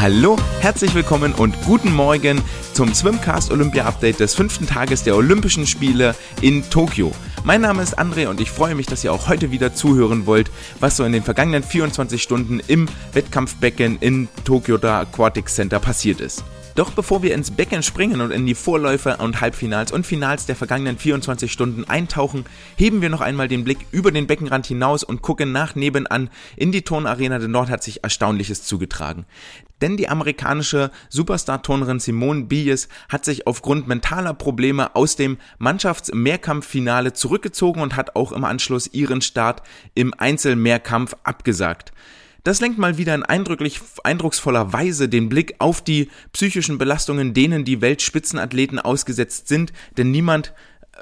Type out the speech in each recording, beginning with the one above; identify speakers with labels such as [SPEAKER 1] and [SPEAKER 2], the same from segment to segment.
[SPEAKER 1] Hallo, herzlich willkommen und guten Morgen zum Swimcast Olympia Update des fünften Tages der Olympischen Spiele in Tokio. Mein Name ist André und ich freue mich, dass ihr auch heute wieder zuhören wollt, was so in den vergangenen 24 Stunden im Wettkampfbecken in Tokyo Aquatic Center passiert ist. Doch bevor wir ins Becken springen und in die Vorläufe und Halbfinals und Finals der vergangenen 24 Stunden eintauchen, heben wir noch einmal den Blick über den Beckenrand hinaus und gucken nach nebenan in die Turnarena, denn dort hat sich Erstaunliches zugetragen. Denn die amerikanische Superstar-Turnerin Simone Biles hat sich aufgrund mentaler Probleme aus dem Mannschaftsmehrkampffinale zurückgezogen und hat auch im Anschluss ihren Start im Einzelmehrkampf abgesagt. Das lenkt mal wieder in eindrücklich, eindrucksvoller Weise den Blick auf die psychischen Belastungen, denen die Weltspitzenathleten ausgesetzt sind, denn niemand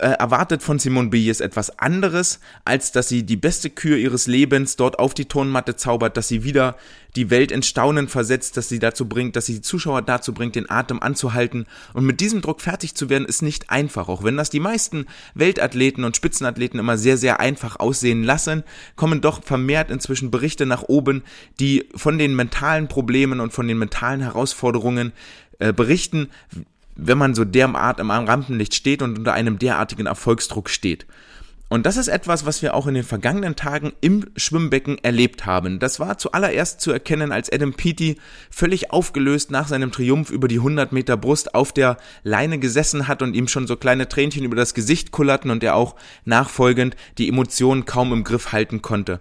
[SPEAKER 1] erwartet von Simone Biles etwas anderes, als dass sie die beste Kür ihres Lebens dort auf die Turnmatte zaubert, dass sie wieder die Welt in Staunen versetzt, dass sie dazu bringt, dass sie die Zuschauer dazu bringt, den Atem anzuhalten. Und mit diesem Druck fertig zu werden, ist nicht einfach. Auch wenn das die meisten Weltathleten und Spitzenathleten immer sehr, sehr einfach aussehen lassen, kommen doch vermehrt inzwischen Berichte nach oben, die von den mentalen Problemen und von den mentalen Herausforderungen äh, berichten, wenn man so derart im Rampenlicht steht und unter einem derartigen Erfolgsdruck steht. Und das ist etwas, was wir auch in den vergangenen Tagen im Schwimmbecken erlebt haben. Das war zuallererst zu erkennen, als Adam Peaty völlig aufgelöst nach seinem Triumph über die 100 Meter Brust auf der Leine gesessen hat und ihm schon so kleine Tränchen über das Gesicht kullerten und er auch nachfolgend die Emotionen kaum im Griff halten konnte.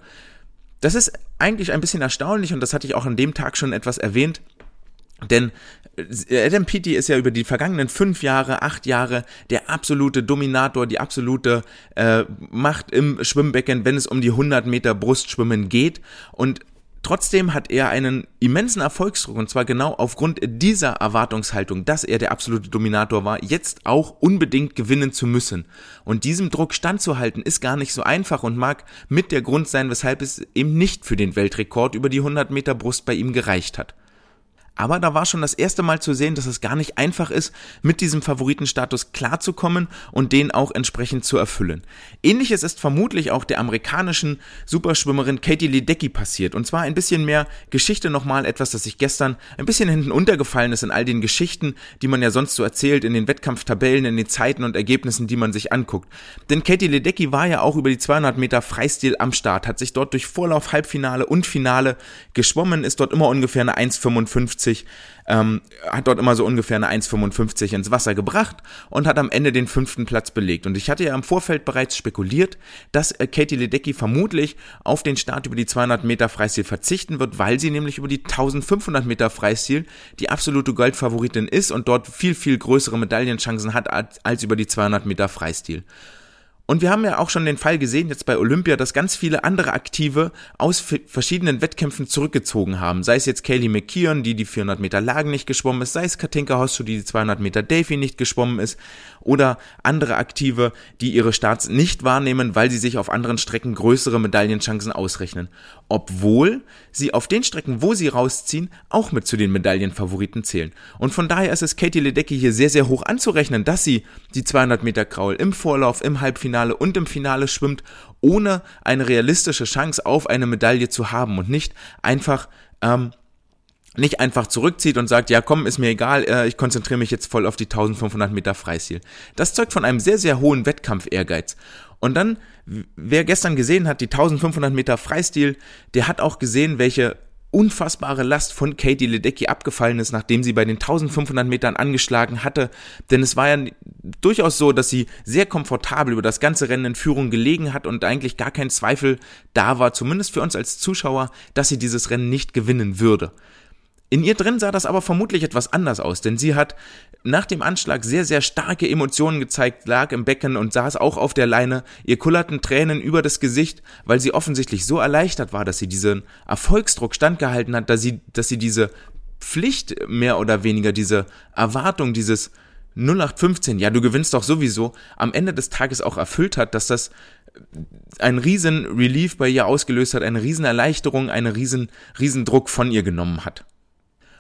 [SPEAKER 1] Das ist eigentlich ein bisschen erstaunlich und das hatte ich auch an dem Tag schon etwas erwähnt. Denn äh, Adam Peaty ist ja über die vergangenen fünf Jahre, acht Jahre der absolute Dominator, die absolute äh, Macht im Schwimmbecken, wenn es um die 100 Meter Brustschwimmen geht. Und Trotzdem hat er einen immensen Erfolgsdruck und zwar genau aufgrund dieser Erwartungshaltung, dass er der absolute Dominator war, jetzt auch unbedingt gewinnen zu müssen. Und diesem Druck standzuhalten ist gar nicht so einfach und mag mit der Grund sein, weshalb es eben nicht für den Weltrekord über die 100 Meter Brust bei ihm gereicht hat. Aber da war schon das erste Mal zu sehen, dass es gar nicht einfach ist, mit diesem Favoritenstatus klarzukommen und den auch entsprechend zu erfüllen. Ähnliches ist vermutlich auch der amerikanischen Superschwimmerin Katie Ledecky passiert. Und zwar ein bisschen mehr Geschichte nochmal, etwas, das sich gestern ein bisschen hinten untergefallen ist in all den Geschichten, die man ja sonst so erzählt, in den Wettkampftabellen, in den Zeiten und Ergebnissen, die man sich anguckt. Denn Katie Ledecky war ja auch über die 200 Meter Freistil am Start, hat sich dort durch Vorlauf, Halbfinale und Finale geschwommen, ist dort immer ungefähr eine 1,55 1,50, ähm, hat dort immer so ungefähr eine 1,55 ins Wasser gebracht und hat am Ende den fünften Platz belegt. Und ich hatte ja im Vorfeld bereits spekuliert, dass äh, Katie Ledecky vermutlich auf den Start über die 200 Meter Freistil verzichten wird, weil sie nämlich über die 1500 Meter Freistil die absolute Goldfavoritin ist und dort viel, viel größere Medaillenchancen hat als über die 200 Meter Freistil. Und wir haben ja auch schon den Fall gesehen, jetzt bei Olympia, dass ganz viele andere Aktive aus verschiedenen Wettkämpfen zurückgezogen haben. Sei es jetzt Kaylee McKeon, die die 400 Meter Lagen nicht geschwommen ist, sei es Katinka Hosso, die die 200 Meter Delphi nicht geschwommen ist, oder andere Aktive, die ihre Starts nicht wahrnehmen, weil sie sich auf anderen Strecken größere Medaillenchancen ausrechnen. Obwohl sie auf den Strecken, wo sie rausziehen, auch mit zu den Medaillenfavoriten zählen. Und von daher ist es Katie Ledecky hier sehr, sehr hoch anzurechnen, dass sie die 200 Meter Kraul im Vorlauf, im Halbfinale und im Finale schwimmt, ohne eine realistische Chance auf eine Medaille zu haben und nicht einfach ähm, nicht einfach zurückzieht und sagt, ja komm, ist mir egal, äh, ich konzentriere mich jetzt voll auf die 1500 Meter Freistil. Das zeugt von einem sehr, sehr hohen Wettkampf-Ehrgeiz. Und dann, wer gestern gesehen hat, die 1500 Meter Freistil, der hat auch gesehen, welche unfassbare Last von Katie Ledecky abgefallen ist, nachdem sie bei den 1500 Metern angeschlagen hatte. Denn es war ja durchaus so, dass sie sehr komfortabel über das ganze Rennen in Führung gelegen hat und eigentlich gar kein Zweifel da war, zumindest für uns als Zuschauer, dass sie dieses Rennen nicht gewinnen würde. In ihr drin sah das aber vermutlich etwas anders aus, denn sie hat nach dem Anschlag sehr, sehr starke Emotionen gezeigt, lag im Becken und saß auch auf der Leine. Ihr kullerten Tränen über das Gesicht, weil sie offensichtlich so erleichtert war, dass sie diesen Erfolgsdruck standgehalten hat, dass sie, dass sie diese Pflicht mehr oder weniger, diese Erwartung, dieses 0815, ja, du gewinnst doch sowieso, am Ende des Tages auch erfüllt hat, dass das ein riesen Relief bei ihr ausgelöst hat, eine riesen Erleichterung, einen riesen, riesen von ihr genommen hat.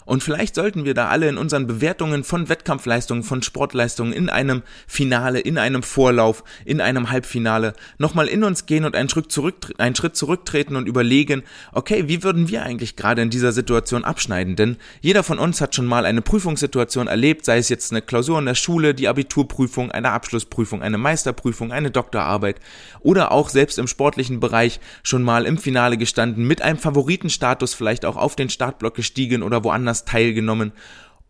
[SPEAKER 1] Und vielleicht sollten wir da alle in unseren Bewertungen von Wettkampfleistungen, von Sportleistungen in einem Finale, in einem Vorlauf, in einem Halbfinale nochmal in uns gehen und einen Schritt, zurück, einen Schritt zurücktreten und überlegen, okay, wie würden wir eigentlich gerade in dieser Situation abschneiden? Denn jeder von uns hat schon mal eine Prüfungssituation erlebt, sei es jetzt eine Klausur in der Schule, die Abiturprüfung, eine Abschlussprüfung, eine Meisterprüfung, eine Doktorarbeit oder auch selbst im sportlichen Bereich schon mal im Finale gestanden, mit einem Favoritenstatus vielleicht auch auf den Startblock gestiegen oder woanders Podcasts teilgenommen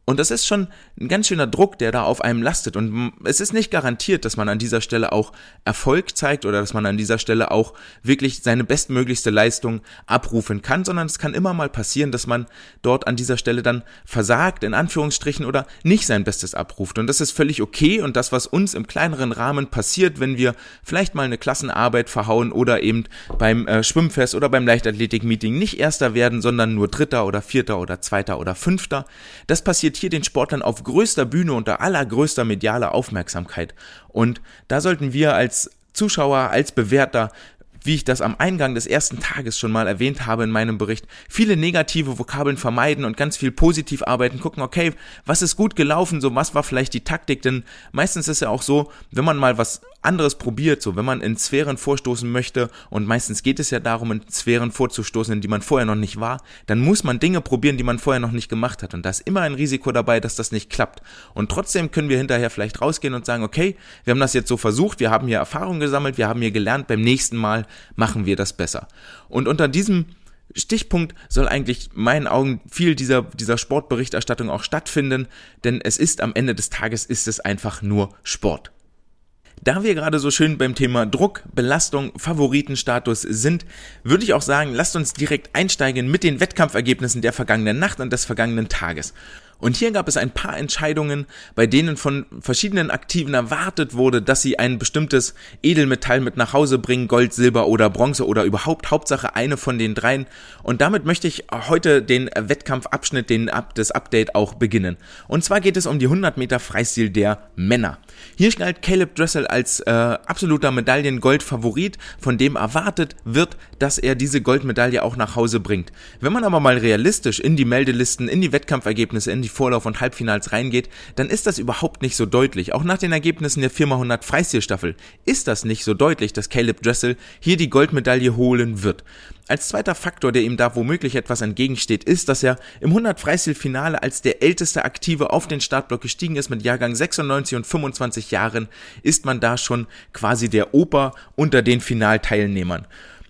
[SPEAKER 1] und das ist schon ein ganz schöner Druck, der da auf einem lastet. Und es ist nicht garantiert, dass man an dieser Stelle auch Erfolg zeigt oder dass man an dieser Stelle auch wirklich seine bestmöglichste Leistung abrufen kann, sondern es kann immer mal passieren, dass man dort an dieser Stelle dann versagt, in Anführungsstrichen, oder nicht sein Bestes abruft. Und das ist völlig okay. Und das, was uns im kleineren Rahmen passiert, wenn wir vielleicht mal eine Klassenarbeit verhauen oder eben beim äh, Schwimmfest oder beim Leichtathletik-Meeting nicht Erster werden, sondern nur Dritter oder Vierter oder Zweiter oder Fünfter, das passiert hier den Sportlern auf größter Bühne unter allergrößter medialer Aufmerksamkeit. Und da sollten wir als Zuschauer, als Bewerter wie ich das am Eingang des ersten Tages schon mal erwähnt habe in meinem Bericht, viele negative Vokabeln vermeiden und ganz viel positiv arbeiten, gucken, okay, was ist gut gelaufen, so was war vielleicht die Taktik, denn meistens ist ja auch so, wenn man mal was anderes probiert, so wenn man in Sphären vorstoßen möchte und meistens geht es ja darum, in Sphären vorzustoßen, in die man vorher noch nicht war, dann muss man Dinge probieren, die man vorher noch nicht gemacht hat und da ist immer ein Risiko dabei, dass das nicht klappt und trotzdem können wir hinterher vielleicht rausgehen und sagen, okay, wir haben das jetzt so versucht, wir haben hier Erfahrung gesammelt, wir haben hier gelernt, beim nächsten Mal machen wir das besser. Und unter diesem Stichpunkt soll eigentlich meinen Augen viel dieser, dieser Sportberichterstattung auch stattfinden, denn es ist am Ende des Tages ist es einfach nur Sport. Da wir gerade so schön beim Thema Druck, Belastung, Favoritenstatus sind, würde ich auch sagen, lasst uns direkt einsteigen mit den Wettkampfergebnissen der vergangenen Nacht und des vergangenen Tages. Und hier gab es ein paar Entscheidungen, bei denen von verschiedenen Aktiven erwartet wurde, dass sie ein bestimmtes Edelmetall mit nach Hause bringen, Gold, Silber oder Bronze oder überhaupt Hauptsache eine von den dreien. Und damit möchte ich heute den Wettkampfabschnitt, den das Update auch beginnen. Und zwar geht es um die 100 Meter Freistil der Männer. Hier galt Caleb Dressel als äh, absoluter Medaillengold-Favorit, von dem erwartet wird, dass er diese Goldmedaille auch nach Hause bringt. Wenn man aber mal realistisch in die Meldelisten, in die Wettkampfergebnisse, in die Vorlauf- und Halbfinals reingeht, dann ist das überhaupt nicht so deutlich. Auch nach den Ergebnissen der Firma 100 Freistilstaffel ist das nicht so deutlich, dass Caleb Dressel hier die Goldmedaille holen wird. Als zweiter Faktor, der ihm da womöglich etwas entgegensteht, ist, dass er im 100 Freistil-Finale als der älteste Aktive auf den Startblock gestiegen ist mit Jahrgang 96 und 25 Jahren, ist man da schon quasi der Opa unter den Finalteilnehmern.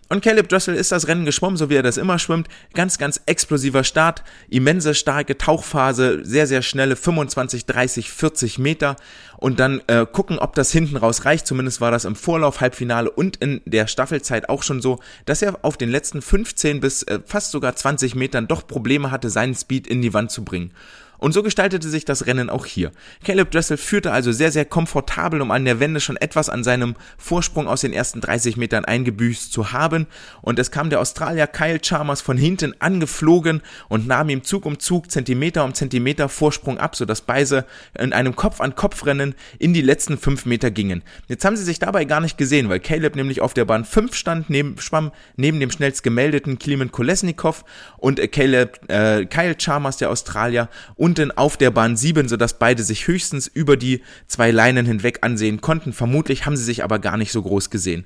[SPEAKER 1] Und Caleb Dressel ist das Rennen geschwommen, so wie er das immer schwimmt. Ganz, ganz explosiver Start, immense, starke Tauchphase, sehr, sehr schnelle 25, 30, 40 Meter. Und dann äh, gucken, ob das hinten raus reicht. Zumindest war das im Vorlauf, Halbfinale und in der Staffelzeit auch schon so, dass er auf den letzten 15 bis äh, fast sogar 20 Metern doch Probleme hatte, seinen Speed in die Wand zu bringen. Und so gestaltete sich das Rennen auch hier. Caleb Dressel führte also sehr, sehr komfortabel, um an der Wende schon etwas an seinem Vorsprung aus den ersten 30 Metern eingebüßt zu haben. Und es kam der Australier Kyle Chalmers von hinten angeflogen und nahm ihm Zug um Zug, Zentimeter um Zentimeter Vorsprung ab, sodass beide in einem Kopf-an-Kopf-Rennen in die letzten fünf Meter gingen. Jetzt haben sie sich dabei gar nicht gesehen, weil Caleb nämlich auf der Bahn 5 stand, neben, schwamm neben dem schnellst gemeldeten Klimen Kolesnikov und äh, Caleb, äh, Kyle Chalmers, der Australier, unten auf der Bahn 7, sodass beide sich höchstens über die zwei Leinen hinweg ansehen konnten. Vermutlich haben sie sich aber gar nicht so groß gesehen.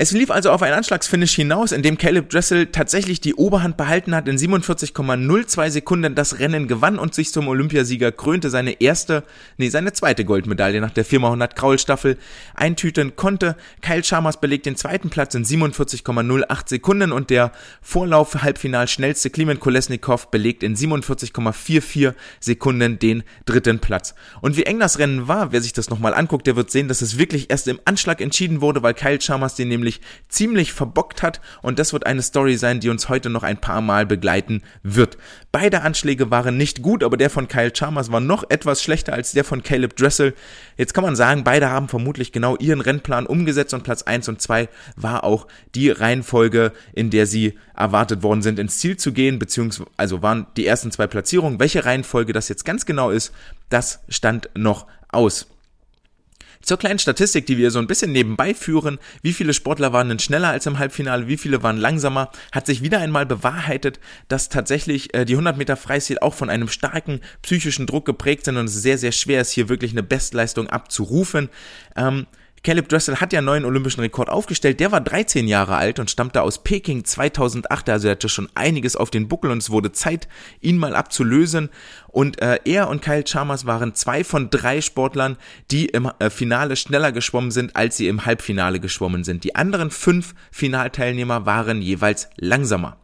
[SPEAKER 1] Es lief also auf ein Anschlagsfinish hinaus, in dem Caleb Dressel tatsächlich die Oberhand behalten hat, in 47,02 Sekunden das Rennen gewann und sich zum Olympiasieger krönte, seine erste, nee, seine zweite Goldmedaille nach der 4x100 Kraulstaffel eintüten konnte. Kyle Chalmers belegt den zweiten Platz in 47,08 Sekunden und der Vorlauf Halbfinal schnellste Klimen Kolesnikov belegt in 47,44 Sekunden den dritten Platz. Und wie eng das Rennen war, wer sich das nochmal anguckt, der wird sehen, dass es wirklich erst im Anschlag entschieden wurde, weil Kyle Chalmers den nämlich nämlich ziemlich verbockt hat und das wird eine Story sein, die uns heute noch ein paar Mal begleiten wird. Beide Anschläge waren nicht gut, aber der von Kyle Chalmers war noch etwas schlechter als der von Caleb Dressel. Jetzt kann man sagen, beide haben vermutlich genau ihren Rennplan umgesetzt und Platz 1 und 2 war auch die Reihenfolge, in der sie erwartet worden sind, ins Ziel zu gehen, beziehungsweise also waren die ersten zwei Platzierungen. Welche Reihenfolge das jetzt ganz genau ist, das stand noch aus. Zur kleinen Statistik, die wir so ein bisschen nebenbei führen, wie viele Sportler waren denn schneller als im Halbfinale, wie viele waren langsamer, hat sich wieder einmal bewahrheitet, dass tatsächlich äh, die 100 Meter Freistil auch von einem starken psychischen Druck geprägt sind und es sehr, sehr schwer ist, hier wirklich eine Bestleistung abzurufen. Ähm, Caleb Dressel hat ja einen neuen olympischen Rekord aufgestellt. Der war 13 Jahre alt und stammte aus Peking 2008. Also er hatte schon einiges auf den Buckel und es wurde Zeit, ihn mal abzulösen. Und äh, er und Kyle Chalmers waren zwei von drei Sportlern, die im äh, Finale schneller geschwommen sind, als sie im Halbfinale geschwommen sind. Die anderen fünf Finalteilnehmer waren jeweils langsamer.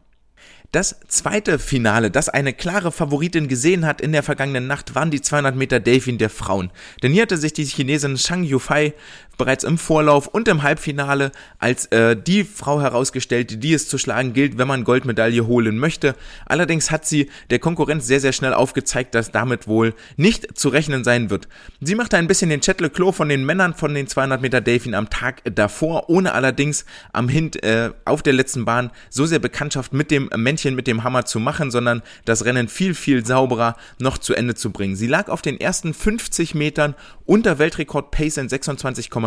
[SPEAKER 1] Das zweite Finale, das eine klare Favoritin gesehen hat in der vergangenen Nacht, waren die 200 Meter Delfin der Frauen. Denn hier hatte sich die Chinesin Shang Yufei bereits im Vorlauf und im Halbfinale als äh, die Frau herausgestellt, die es zu schlagen gilt, wenn man Goldmedaille holen möchte. Allerdings hat sie der Konkurrenz sehr, sehr schnell aufgezeigt, dass damit wohl nicht zu rechnen sein wird. Sie machte ein bisschen den Chet Klo von den Männern von den 200 Meter Delfin am Tag davor, ohne allerdings am Hint äh, auf der letzten Bahn so sehr Bekanntschaft mit dem Männchen mit dem Hammer zu machen, sondern das Rennen viel, viel sauberer noch zu Ende zu bringen. Sie lag auf den ersten 50 Metern unter Weltrekord Pace in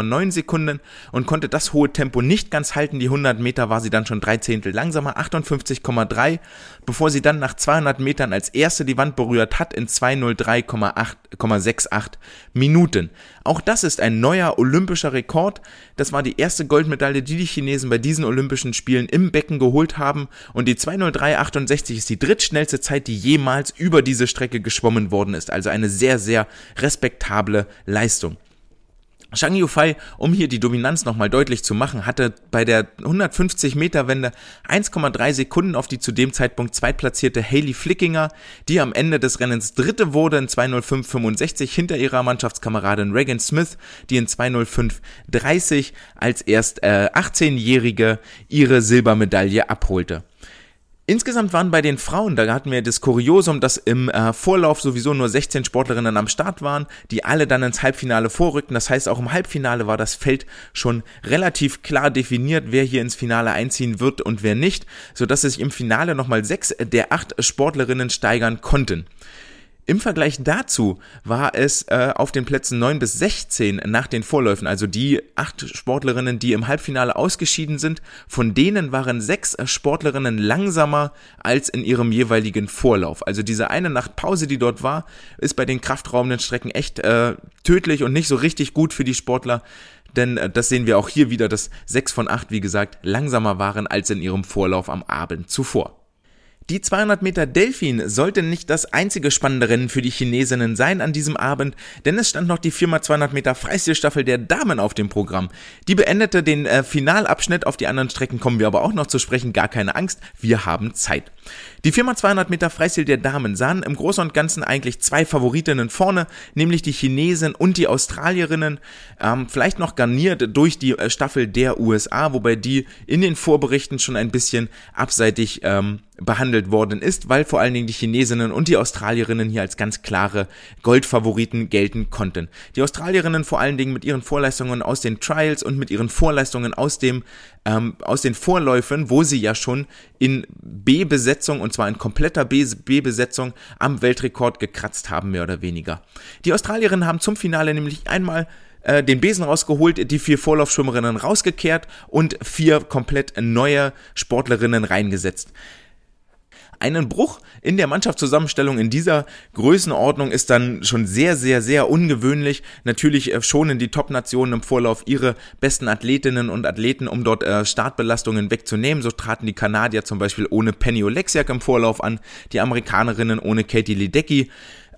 [SPEAKER 1] 26,9 Sekunden und konnte das hohe Tempo nicht ganz halten. Die 100 Meter war sie dann schon drei Zehntel langsamer, 58,3, bevor sie dann nach 200 Metern als erste die Wand berührt hat in 203,68 Minuten. Auch das ist ein neuer olympischer Rekord. Das war die erste Goldmedaille, die die Chinesen bei diesen Olympischen Spielen im Becken geholt haben und die 203,68 ist die drittschnellste Zeit, die jemals über diese Strecke geschwommen worden ist. Also eine sehr, sehr respektable Leistung. Shang Yufei, um hier die Dominanz nochmal deutlich zu machen, hatte bei der 150 Meter Wende 1,3 Sekunden auf die zu dem Zeitpunkt zweitplatzierte Hayley Flickinger, die am Ende des Rennens dritte wurde in 2.05.65 hinter ihrer Mannschaftskameradin Regan Smith, die in 2.05.30 als erst äh, 18-Jährige ihre Silbermedaille abholte. Insgesamt waren bei den Frauen, da hatten wir das Kuriosum, dass im äh, Vorlauf sowieso nur 16 Sportlerinnen am Start waren, die alle dann ins Halbfinale vorrückten. Das heißt, auch im Halbfinale war das Feld schon relativ klar definiert, wer hier ins Finale einziehen wird und wer nicht, sodass sich im Finale nochmal sechs der acht Sportlerinnen steigern konnten. Im Vergleich dazu war es äh, auf den Plätzen 9 bis 16 nach den Vorläufen, also die acht Sportlerinnen, die im Halbfinale ausgeschieden sind, von denen waren sechs Sportlerinnen langsamer als in ihrem jeweiligen Vorlauf. Also diese eine Nacht Pause, die dort war, ist bei den kraftraumenden Strecken echt äh, tödlich und nicht so richtig gut für die Sportler. Denn äh, das sehen wir auch hier wieder, dass sechs von acht, wie gesagt, langsamer waren als in ihrem Vorlauf am Abend zuvor. Die 200 Meter Delfin sollte nicht das einzige spannende Rennen für die Chinesinnen sein an diesem Abend, denn es stand noch die 4x200 Meter Freistilstaffel der Damen auf dem Programm. Die beendete den äh, Finalabschnitt, auf die anderen Strecken kommen wir aber auch noch zu sprechen, gar keine Angst, wir haben Zeit. Die 4x200 Meter Freistil der Damen sahen im Großen und Ganzen eigentlich zwei Favoritinnen vorne, nämlich die Chinesen und die Australierinnen, ähm, vielleicht noch garniert durch die äh, Staffel der USA, wobei die in den Vorberichten schon ein bisschen abseitig ähm, behandelt worden ist, weil vor allen Dingen die Chinesinnen und die Australierinnen hier als ganz klare Goldfavoriten gelten konnten. Die Australierinnen vor allen Dingen mit ihren Vorleistungen aus den Trials und mit ihren Vorleistungen aus dem ähm, aus den Vorläufen, wo sie ja schon in B-Besetzung und zwar in kompletter B-Besetzung am Weltrekord gekratzt haben, mehr oder weniger. Die Australierinnen haben zum Finale nämlich einmal äh, den Besen rausgeholt, die vier Vorlaufschwimmerinnen rausgekehrt und vier komplett neue Sportlerinnen reingesetzt. Einen Bruch in der Mannschaftszusammenstellung in dieser Größenordnung ist dann schon sehr, sehr, sehr ungewöhnlich. Natürlich äh, schonen die Top-Nationen im Vorlauf ihre besten Athletinnen und Athleten, um dort äh, Startbelastungen wegzunehmen. So traten die Kanadier zum Beispiel ohne Penny Oleksiak im Vorlauf an, die Amerikanerinnen ohne Katie Ledecky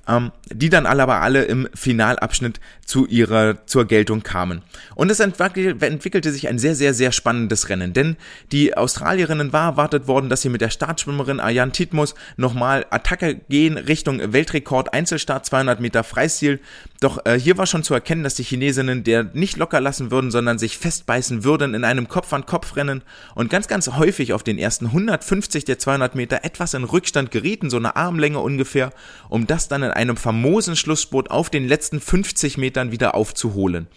[SPEAKER 1] ähm, die dann alle aber alle im Finalabschnitt zu ihrer, zur Geltung kamen. Und es entwickelte sich ein sehr, sehr, sehr spannendes Rennen, denn die Australierinnen war erwartet worden, dass sie mit der Startschwimmerin Ayan Titmus nochmal Attacke gehen Richtung Weltrekord Einzelstart 200 Meter Freistil. Doch äh, hier war schon zu erkennen, dass die Chinesinnen der nicht locker lassen würden, sondern sich festbeißen würden in einem Kopf-an-Kopf-Rennen und ganz, ganz häufig auf den ersten 150 der 200 Meter etwas in Rückstand gerieten, so eine Armlänge ungefähr, um das dann in einem famosen Schlussspurt auf den letzten 50 Metern wieder aufzuholen.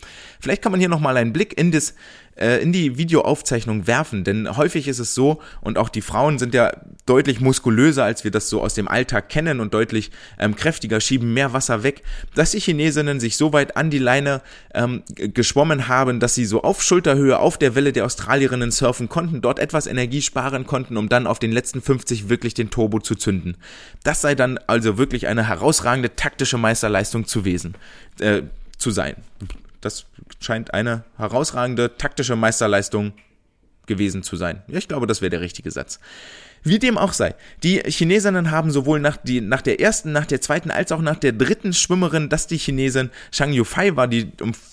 [SPEAKER 1] Vielleicht kann man hier nochmal einen Blick in das äh, in die Videoaufzeichnung werfen, denn häufig ist es so, und auch die Frauen sind ja deutlich muskulöser, als wir das so aus dem Alltag kennen und deutlich ähm, kräftiger, schieben mehr Wasser weg, dass die Chinesinnen sich so weit an die Leine ähm, geschwommen haben, dass sie so auf Schulterhöhe auf der Welle der Australierinnen surfen konnten, dort etwas Energie sparen konnten, um dann auf den letzten 50 wirklich den Turbo zu zünden. Das sei dann also wirklich eine herausragende taktische Meisterleistung zu wesen, äh, zu sein. Das scheint eine herausragende taktische Meisterleistung gewesen zu sein. Ich glaube, das wäre der richtige Satz. Wie dem auch sei, die Chinesinnen haben sowohl nach, die, nach der ersten, nach der zweiten als auch nach der dritten Schwimmerin, dass die Chinesin Shang Yufei war, die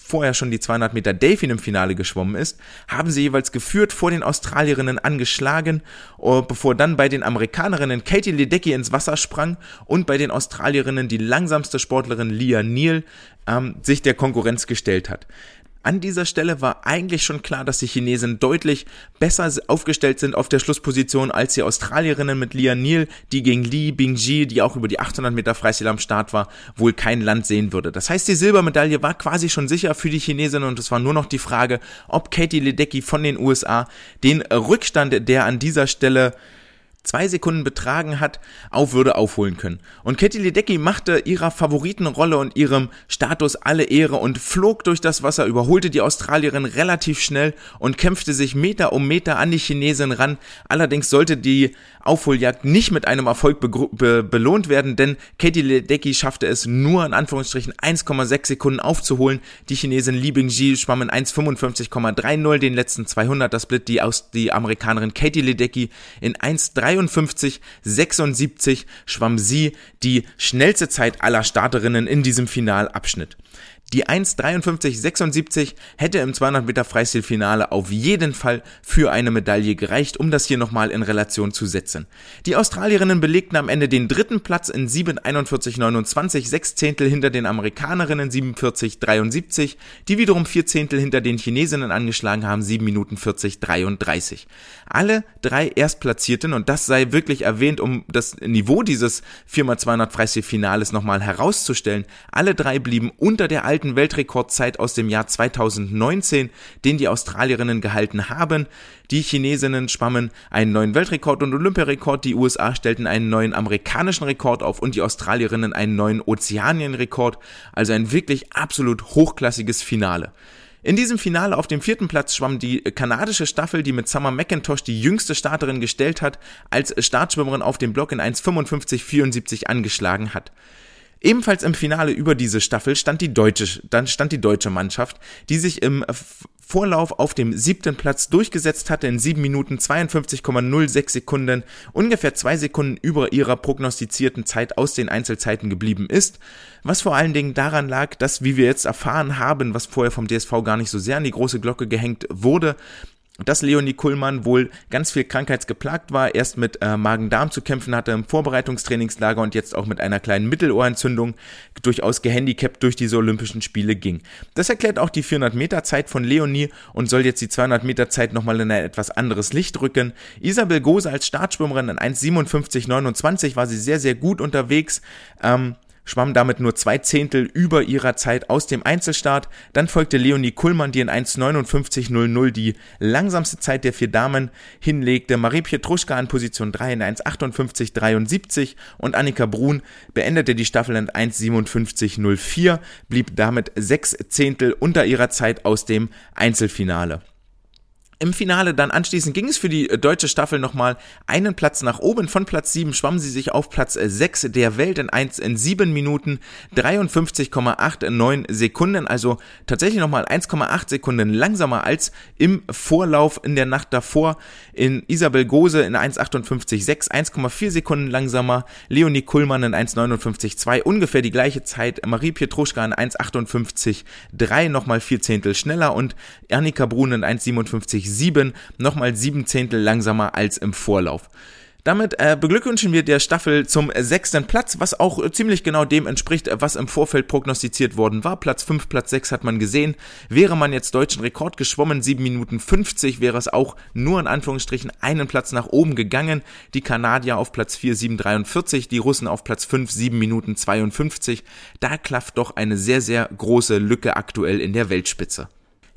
[SPEAKER 1] vorher schon die 200 Meter Delfin im Finale geschwommen ist, haben sie jeweils geführt, vor den Australierinnen angeschlagen, oh, bevor dann bei den Amerikanerinnen Katie Ledecky ins Wasser sprang und bei den Australierinnen die langsamste Sportlerin Leah Neal ähm, sich der Konkurrenz gestellt hat. An dieser Stelle war eigentlich schon klar, dass die Chinesen deutlich besser aufgestellt sind auf der Schlussposition als die Australierinnen mit Lian Neal, die gegen Li Bingji, die auch über die 800 Meter Freistil am Start war, wohl kein Land sehen würde. Das heißt, die Silbermedaille war quasi schon sicher für die Chinesinnen und es war nur noch die Frage, ob Katie Ledecky von den USA den Rückstand, der an dieser Stelle zwei Sekunden betragen hat, auf würde aufholen können. Und Katie Ledecky machte ihrer Favoritenrolle und ihrem Status alle Ehre und flog durch das Wasser, überholte die Australierin relativ schnell und kämpfte sich Meter um Meter an die Chinesin ran. Allerdings sollte die Aufholjagd nicht mit einem Erfolg be be belohnt werden, denn Katie Ledecky schaffte es nur in Anführungsstrichen 1,6 Sekunden aufzuholen. Die Chinesin Li Bingji schwamm in 1,55,30 den letzten 200. Das Split die, aus, die Amerikanerin Katie Ledecky in 1,53,76 schwamm sie die schnellste Zeit aller Starterinnen in diesem Finalabschnitt. Die 1,53,76 hätte im 200 Meter Freistilfinale auf jeden Fall für eine Medaille gereicht, um das hier nochmal in Relation zu setzen. Die Australierinnen belegten am Ende den dritten Platz in 7,41,29, sechs Zehntel hinter den Amerikanerinnen 47,73, die wiederum vier Zehntel hinter den Chinesinnen angeschlagen haben, 7 Minuten 40,33. Alle drei Erstplatzierten, und das sei wirklich erwähnt, um das Niveau dieses 4x200 Freistilfinales nochmal herauszustellen, alle drei blieben unter der alten alten Weltrekordzeit aus dem Jahr 2019, den die Australierinnen gehalten haben. Die Chinesinnen schwammen einen neuen Weltrekord und Olympiarekord, die USA stellten einen neuen amerikanischen Rekord auf und die Australierinnen einen neuen Ozeanienrekord, also ein wirklich absolut hochklassiges Finale. In diesem Finale auf dem vierten Platz schwamm die kanadische Staffel, die mit Summer McIntosh die jüngste Starterin gestellt hat, als Startschwimmerin auf dem Block in 1,55,74 angeschlagen hat. Ebenfalls im Finale über diese Staffel stand die deutsche, dann stand die deutsche Mannschaft, die sich im Vorlauf auf dem siebten Platz durchgesetzt hatte in sieben Minuten 52,06 Sekunden, ungefähr zwei Sekunden über ihrer prognostizierten Zeit aus den Einzelzeiten geblieben ist, was vor allen Dingen daran lag, dass, wie wir jetzt erfahren haben, was vorher vom DSV gar nicht so sehr an die große Glocke gehängt wurde, dass Leonie Kuhlmann wohl ganz viel krankheitsgeplagt war, erst mit äh, Magen-Darm zu kämpfen hatte im Vorbereitungstrainingslager und jetzt auch mit einer kleinen Mittelohrentzündung durchaus gehandicapt durch diese Olympischen Spiele ging. Das erklärt auch die 400 Meter Zeit von Leonie und soll jetzt die 200 Meter Zeit nochmal in ein etwas anderes Licht rücken. Isabel Gose als Startschwimmerin in 1,57,29 war sie sehr, sehr gut unterwegs. Ähm, schwamm damit nur zwei Zehntel über ihrer Zeit aus dem Einzelstart. Dann folgte Leonie Kuhlmann, die in 1,59,00 die langsamste Zeit der vier Damen hinlegte. Marie Pietruschka an Position 3 in 1,58,73 und Annika Brun beendete die Staffel in 1,57,04, blieb damit sechs Zehntel unter ihrer Zeit aus dem Einzelfinale. Im Finale dann anschließend ging es für die äh, deutsche Staffel nochmal einen Platz nach oben. Von Platz 7 schwammen sie sich auf Platz 6 äh, der Welt in 1 in 7 Minuten 53,89 Sekunden. Also tatsächlich nochmal 1,8 Sekunden langsamer als im Vorlauf in der Nacht davor. In Isabel Gose in 1,58,6, 1,4 Sekunden langsamer. Leonie Kuhlmann in 1,59,2, ungefähr die gleiche Zeit. Marie Pietruschka in 1,58,3, nochmal vier Zehntel schneller und Ernika Brun in 1,57 7, nochmal sieben Zehntel langsamer als im Vorlauf. Damit äh, beglückwünschen wir der Staffel zum sechsten Platz, was auch äh, ziemlich genau dem entspricht, äh, was im Vorfeld prognostiziert worden war. Platz 5, Platz 6 hat man gesehen. Wäre man jetzt deutschen Rekord geschwommen, 7 Minuten 50, wäre es auch nur in Anführungsstrichen einen Platz nach oben gegangen. Die Kanadier auf Platz 4, 7,43, die Russen auf Platz 5, 7 Minuten 52. Da klafft doch eine sehr, sehr große Lücke aktuell in der Weltspitze.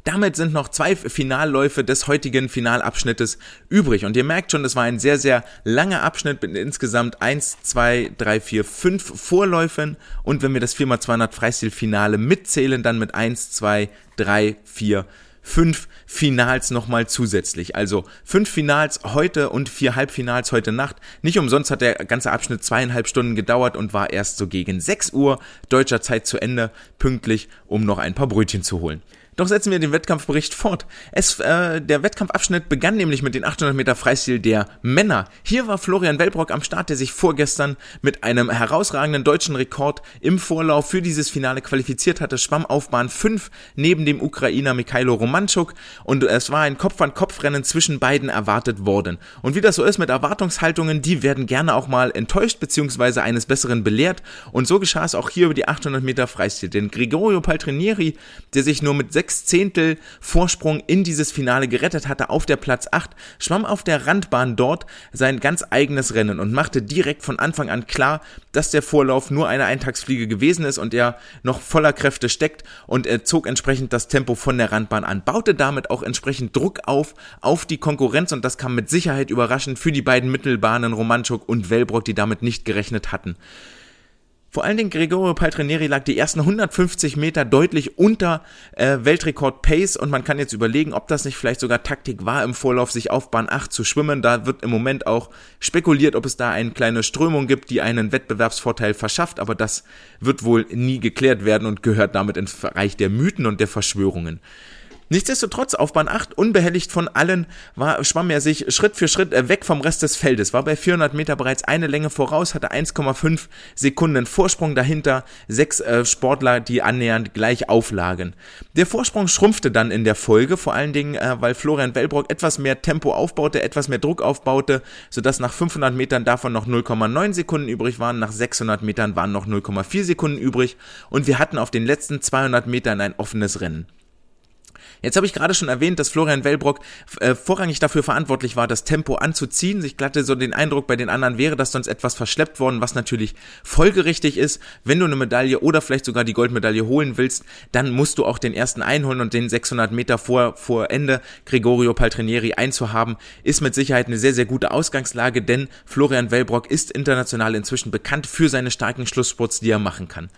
[SPEAKER 1] Damit sind noch zwei Finalläufe des heutigen Finalabschnittes übrig. Und ihr merkt schon, das war ein sehr, sehr langer Abschnitt mit insgesamt 1, 2, 3, 4, 5 Vorläufen. Und wenn wir das 4x200 Freistil-Finale mitzählen, dann mit 1, 2, 3, 4, 5 Finals nochmal zusätzlich. Also fünf Finals heute und vier Halbfinals heute Nacht. Nicht umsonst hat der ganze Abschnitt zweieinhalb Stunden gedauert und war erst so gegen 6 Uhr deutscher Zeit zu Ende, pünktlich, um noch ein paar Brötchen zu holen. Doch setzen wir den Wettkampfbericht fort. Es, äh, der Wettkampfabschnitt begann nämlich mit den 800 Meter Freistil der Männer. Hier war Florian Wellbrock am Start, der sich vorgestern mit einem herausragenden deutschen Rekord im Vorlauf für dieses Finale qualifiziert hatte. Schwamm auf Bahn 5 neben dem Ukrainer Mikhailo Romanchuk und es war ein Kopf-an-Kopf-Rennen zwischen beiden erwartet worden. Und wie das so ist mit Erwartungshaltungen, die werden gerne auch mal enttäuscht bzw. eines Besseren belehrt und so geschah es auch hier über die 800 Meter Freistil. Denn Gregorio Paltrinieri, der sich nur mit sechs Zehntel Vorsprung in dieses Finale gerettet hatte auf der Platz 8, schwamm auf der Randbahn dort sein ganz eigenes Rennen und machte direkt von Anfang an klar, dass der Vorlauf nur eine Eintagsfliege gewesen ist und er noch voller Kräfte steckt und er zog entsprechend das Tempo von der Randbahn an, baute damit auch entsprechend Druck auf auf die Konkurrenz und das kam mit Sicherheit überraschend für die beiden Mittelbahnen Romanchuk und Wellbrock, die damit nicht gerechnet hatten. Vor allen Dingen Gregorio Paltrinieri lag die ersten 150 Meter deutlich unter äh, Weltrekord Pace und man kann jetzt überlegen, ob das nicht vielleicht sogar Taktik war, im Vorlauf sich auf Bahn 8 zu schwimmen. Da wird im Moment auch spekuliert, ob es da eine kleine Strömung gibt, die einen Wettbewerbsvorteil verschafft, aber das wird wohl nie geklärt werden und gehört damit ins Bereich der Mythen und der Verschwörungen. Nichtsdestotrotz, auf Bahn 8, unbehelligt von allen, war, schwamm er sich Schritt für Schritt weg vom Rest des Feldes, war bei 400 Meter bereits eine Länge voraus, hatte 1,5 Sekunden Vorsprung dahinter, sechs äh, Sportler, die annähernd gleich auflagen. Der Vorsprung schrumpfte dann in der Folge, vor allen Dingen, äh, weil Florian Wellbrock etwas mehr Tempo aufbaute, etwas mehr Druck aufbaute, sodass nach 500 Metern davon noch 0,9 Sekunden übrig waren, nach 600 Metern waren noch 0,4 Sekunden übrig und wir hatten auf den letzten 200 Metern ein offenes Rennen. Jetzt habe ich gerade schon erwähnt, dass Florian Wellbrock äh, vorrangig dafür verantwortlich war, das Tempo anzuziehen. Ich glatte so den Eindruck, bei den anderen wäre das sonst etwas verschleppt worden, was natürlich folgerichtig ist. Wenn du eine Medaille oder vielleicht sogar die Goldmedaille holen willst, dann musst du auch den ersten einholen und den 600 Meter vor, vor Ende Gregorio Paltrinieri einzuhaben, ist mit Sicherheit eine sehr, sehr gute Ausgangslage, denn Florian Wellbrock ist international inzwischen bekannt für seine starken Schlusssports, die er machen kann.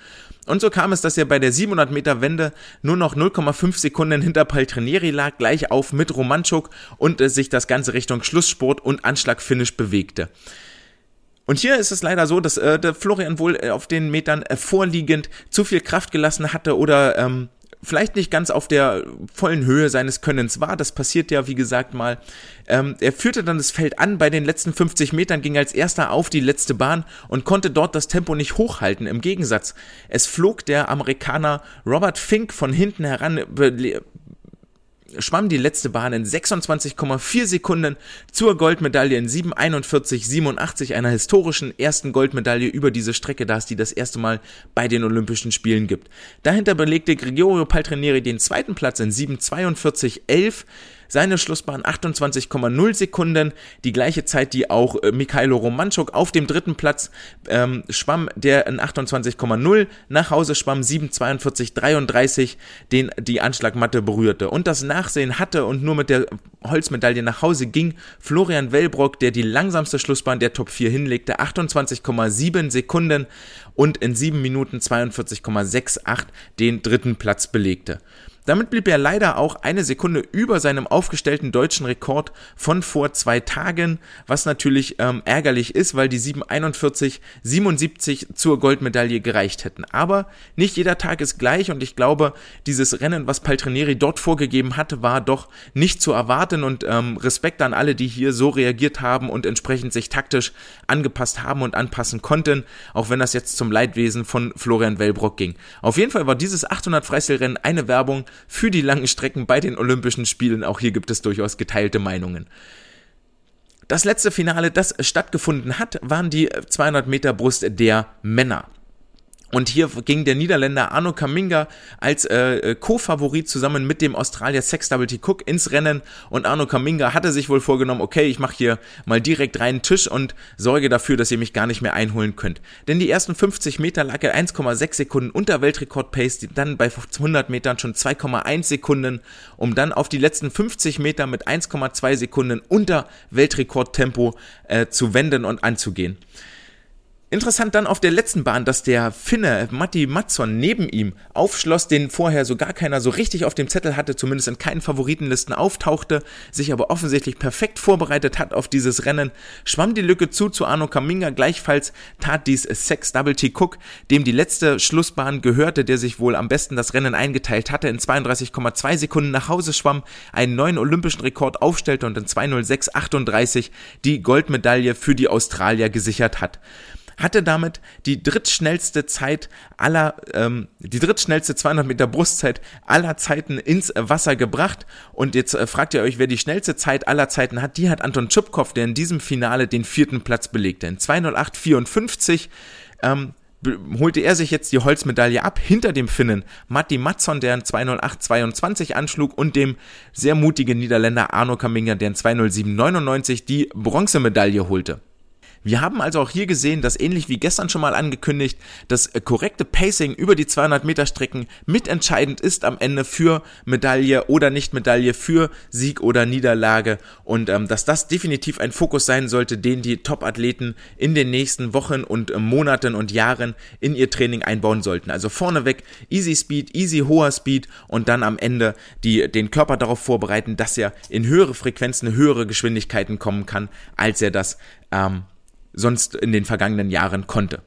[SPEAKER 1] Und so kam es, dass er bei der 700 Meter Wende nur noch 0,5 Sekunden hinter Paltrinieri lag, gleich auf mit Romanchuk und äh, sich das Ganze Richtung Schlusssport und Anschlagfinish bewegte. Und hier ist es leider so, dass äh, der Florian wohl äh, auf den Metern äh, vorliegend zu viel Kraft gelassen hatte oder ähm, vielleicht nicht ganz auf der vollen Höhe seines Könnens war. Das passiert ja, wie gesagt, mal. Ähm, er führte dann das Feld an. Bei den letzten 50 Metern ging als erster auf die letzte Bahn und konnte dort das Tempo nicht hochhalten. Im Gegensatz, es flog der Amerikaner Robert Fink von hinten heran, schwamm die letzte Bahn in 26,4 Sekunden zur Goldmedaille in 7,41,87, einer historischen ersten Goldmedaille über diese Strecke, da es die das erste Mal bei den Olympischen Spielen gibt. Dahinter belegte Gregorio Paltrinieri den zweiten Platz in 7,42,11 seine Schlussbahn 28,0 Sekunden, die gleiche Zeit, die auch äh, Mikhailo Romanchuk auf dem dritten Platz ähm, schwamm, der in 28,0 nach Hause schwamm, 7,42,33 den die Anschlagmatte berührte. Und das Nachsehen hatte und nur mit der Holzmedaille nach Hause ging Florian Wellbrock, der die langsamste Schlussbahn der Top 4 hinlegte, 28,7 Sekunden und in 7 Minuten 42,68 den dritten Platz belegte. Damit blieb er leider auch eine Sekunde über seinem aufgestellten deutschen Rekord von vor zwei Tagen, was natürlich ähm, ärgerlich ist, weil die 741, 77 zur Goldmedaille gereicht hätten. Aber nicht jeder Tag ist gleich und ich glaube, dieses Rennen, was Paltrinieri dort vorgegeben hatte, war doch nicht zu erwarten und ähm, Respekt an alle, die hier so reagiert haben und entsprechend sich taktisch angepasst haben und anpassen konnten, auch wenn das jetzt zum Leidwesen von Florian Wellbrock ging. Auf jeden Fall war dieses 800 Freistilrennen eine Werbung für die langen Strecken bei den Olympischen Spielen. Auch hier gibt es durchaus geteilte Meinungen. Das letzte Finale, das stattgefunden hat, waren die 200 Meter Brust der Männer. Und hier ging der Niederländer Arno Kaminga als äh, äh, Co-Favorit zusammen mit dem Australier Sex Double T Cook ins Rennen. Und Arno Kaminga hatte sich wohl vorgenommen, okay, ich mache hier mal direkt reinen Tisch und sorge dafür, dass ihr mich gar nicht mehr einholen könnt. Denn die ersten 50 Meter lag er 1,6 Sekunden unter Weltrekord-Pace, dann bei 100 Metern schon 2,1 Sekunden, um dann auf die letzten 50 Meter mit 1,2 Sekunden unter Weltrekordtempo äh, zu wenden und anzugehen. Interessant dann auf der letzten Bahn, dass der Finne Matti Matson neben ihm aufschloss, den vorher so gar keiner so richtig auf dem Zettel hatte, zumindest in keinen Favoritenlisten auftauchte, sich aber offensichtlich perfekt vorbereitet hat auf dieses Rennen, schwamm die Lücke zu zu Arno Kaminga, gleichfalls tat dies Sex Double T Cook, dem die letzte Schlussbahn gehörte, der sich wohl am besten das Rennen eingeteilt hatte, in 32,2 Sekunden nach Hause schwamm, einen neuen olympischen Rekord aufstellte und in 2.06.38 die Goldmedaille für die Australier gesichert hat hatte damit die drittschnellste Zeit aller, ähm, die drittschnellste 200 Meter Brustzeit aller Zeiten ins Wasser gebracht. Und jetzt äh, fragt ihr euch, wer die schnellste Zeit aller Zeiten hat. Die hat Anton Tschupkow, der in diesem Finale den vierten Platz belegte. In 208,54 ähm, holte er sich jetzt die Holzmedaille ab hinter dem Finnen Matti Matson, der in 208,22 anschlug und dem sehr mutigen Niederländer Arno Kaminga, der in 207,99 die Bronzemedaille holte. Wir haben also auch hier gesehen, dass ähnlich wie gestern schon mal angekündigt, das äh, korrekte Pacing über die 200 Meter Strecken mitentscheidend ist am Ende für Medaille oder Nicht-Medaille, für Sieg oder Niederlage und ähm, dass das definitiv ein Fokus sein sollte, den die Top-Athleten in den nächsten Wochen und äh, Monaten und Jahren in ihr Training einbauen sollten. Also vorneweg easy Speed, easy hoher Speed und dann am Ende die, den Körper darauf vorbereiten, dass er in höhere Frequenzen, höhere Geschwindigkeiten kommen kann, als er das ähm, sonst in den vergangenen Jahren konnte.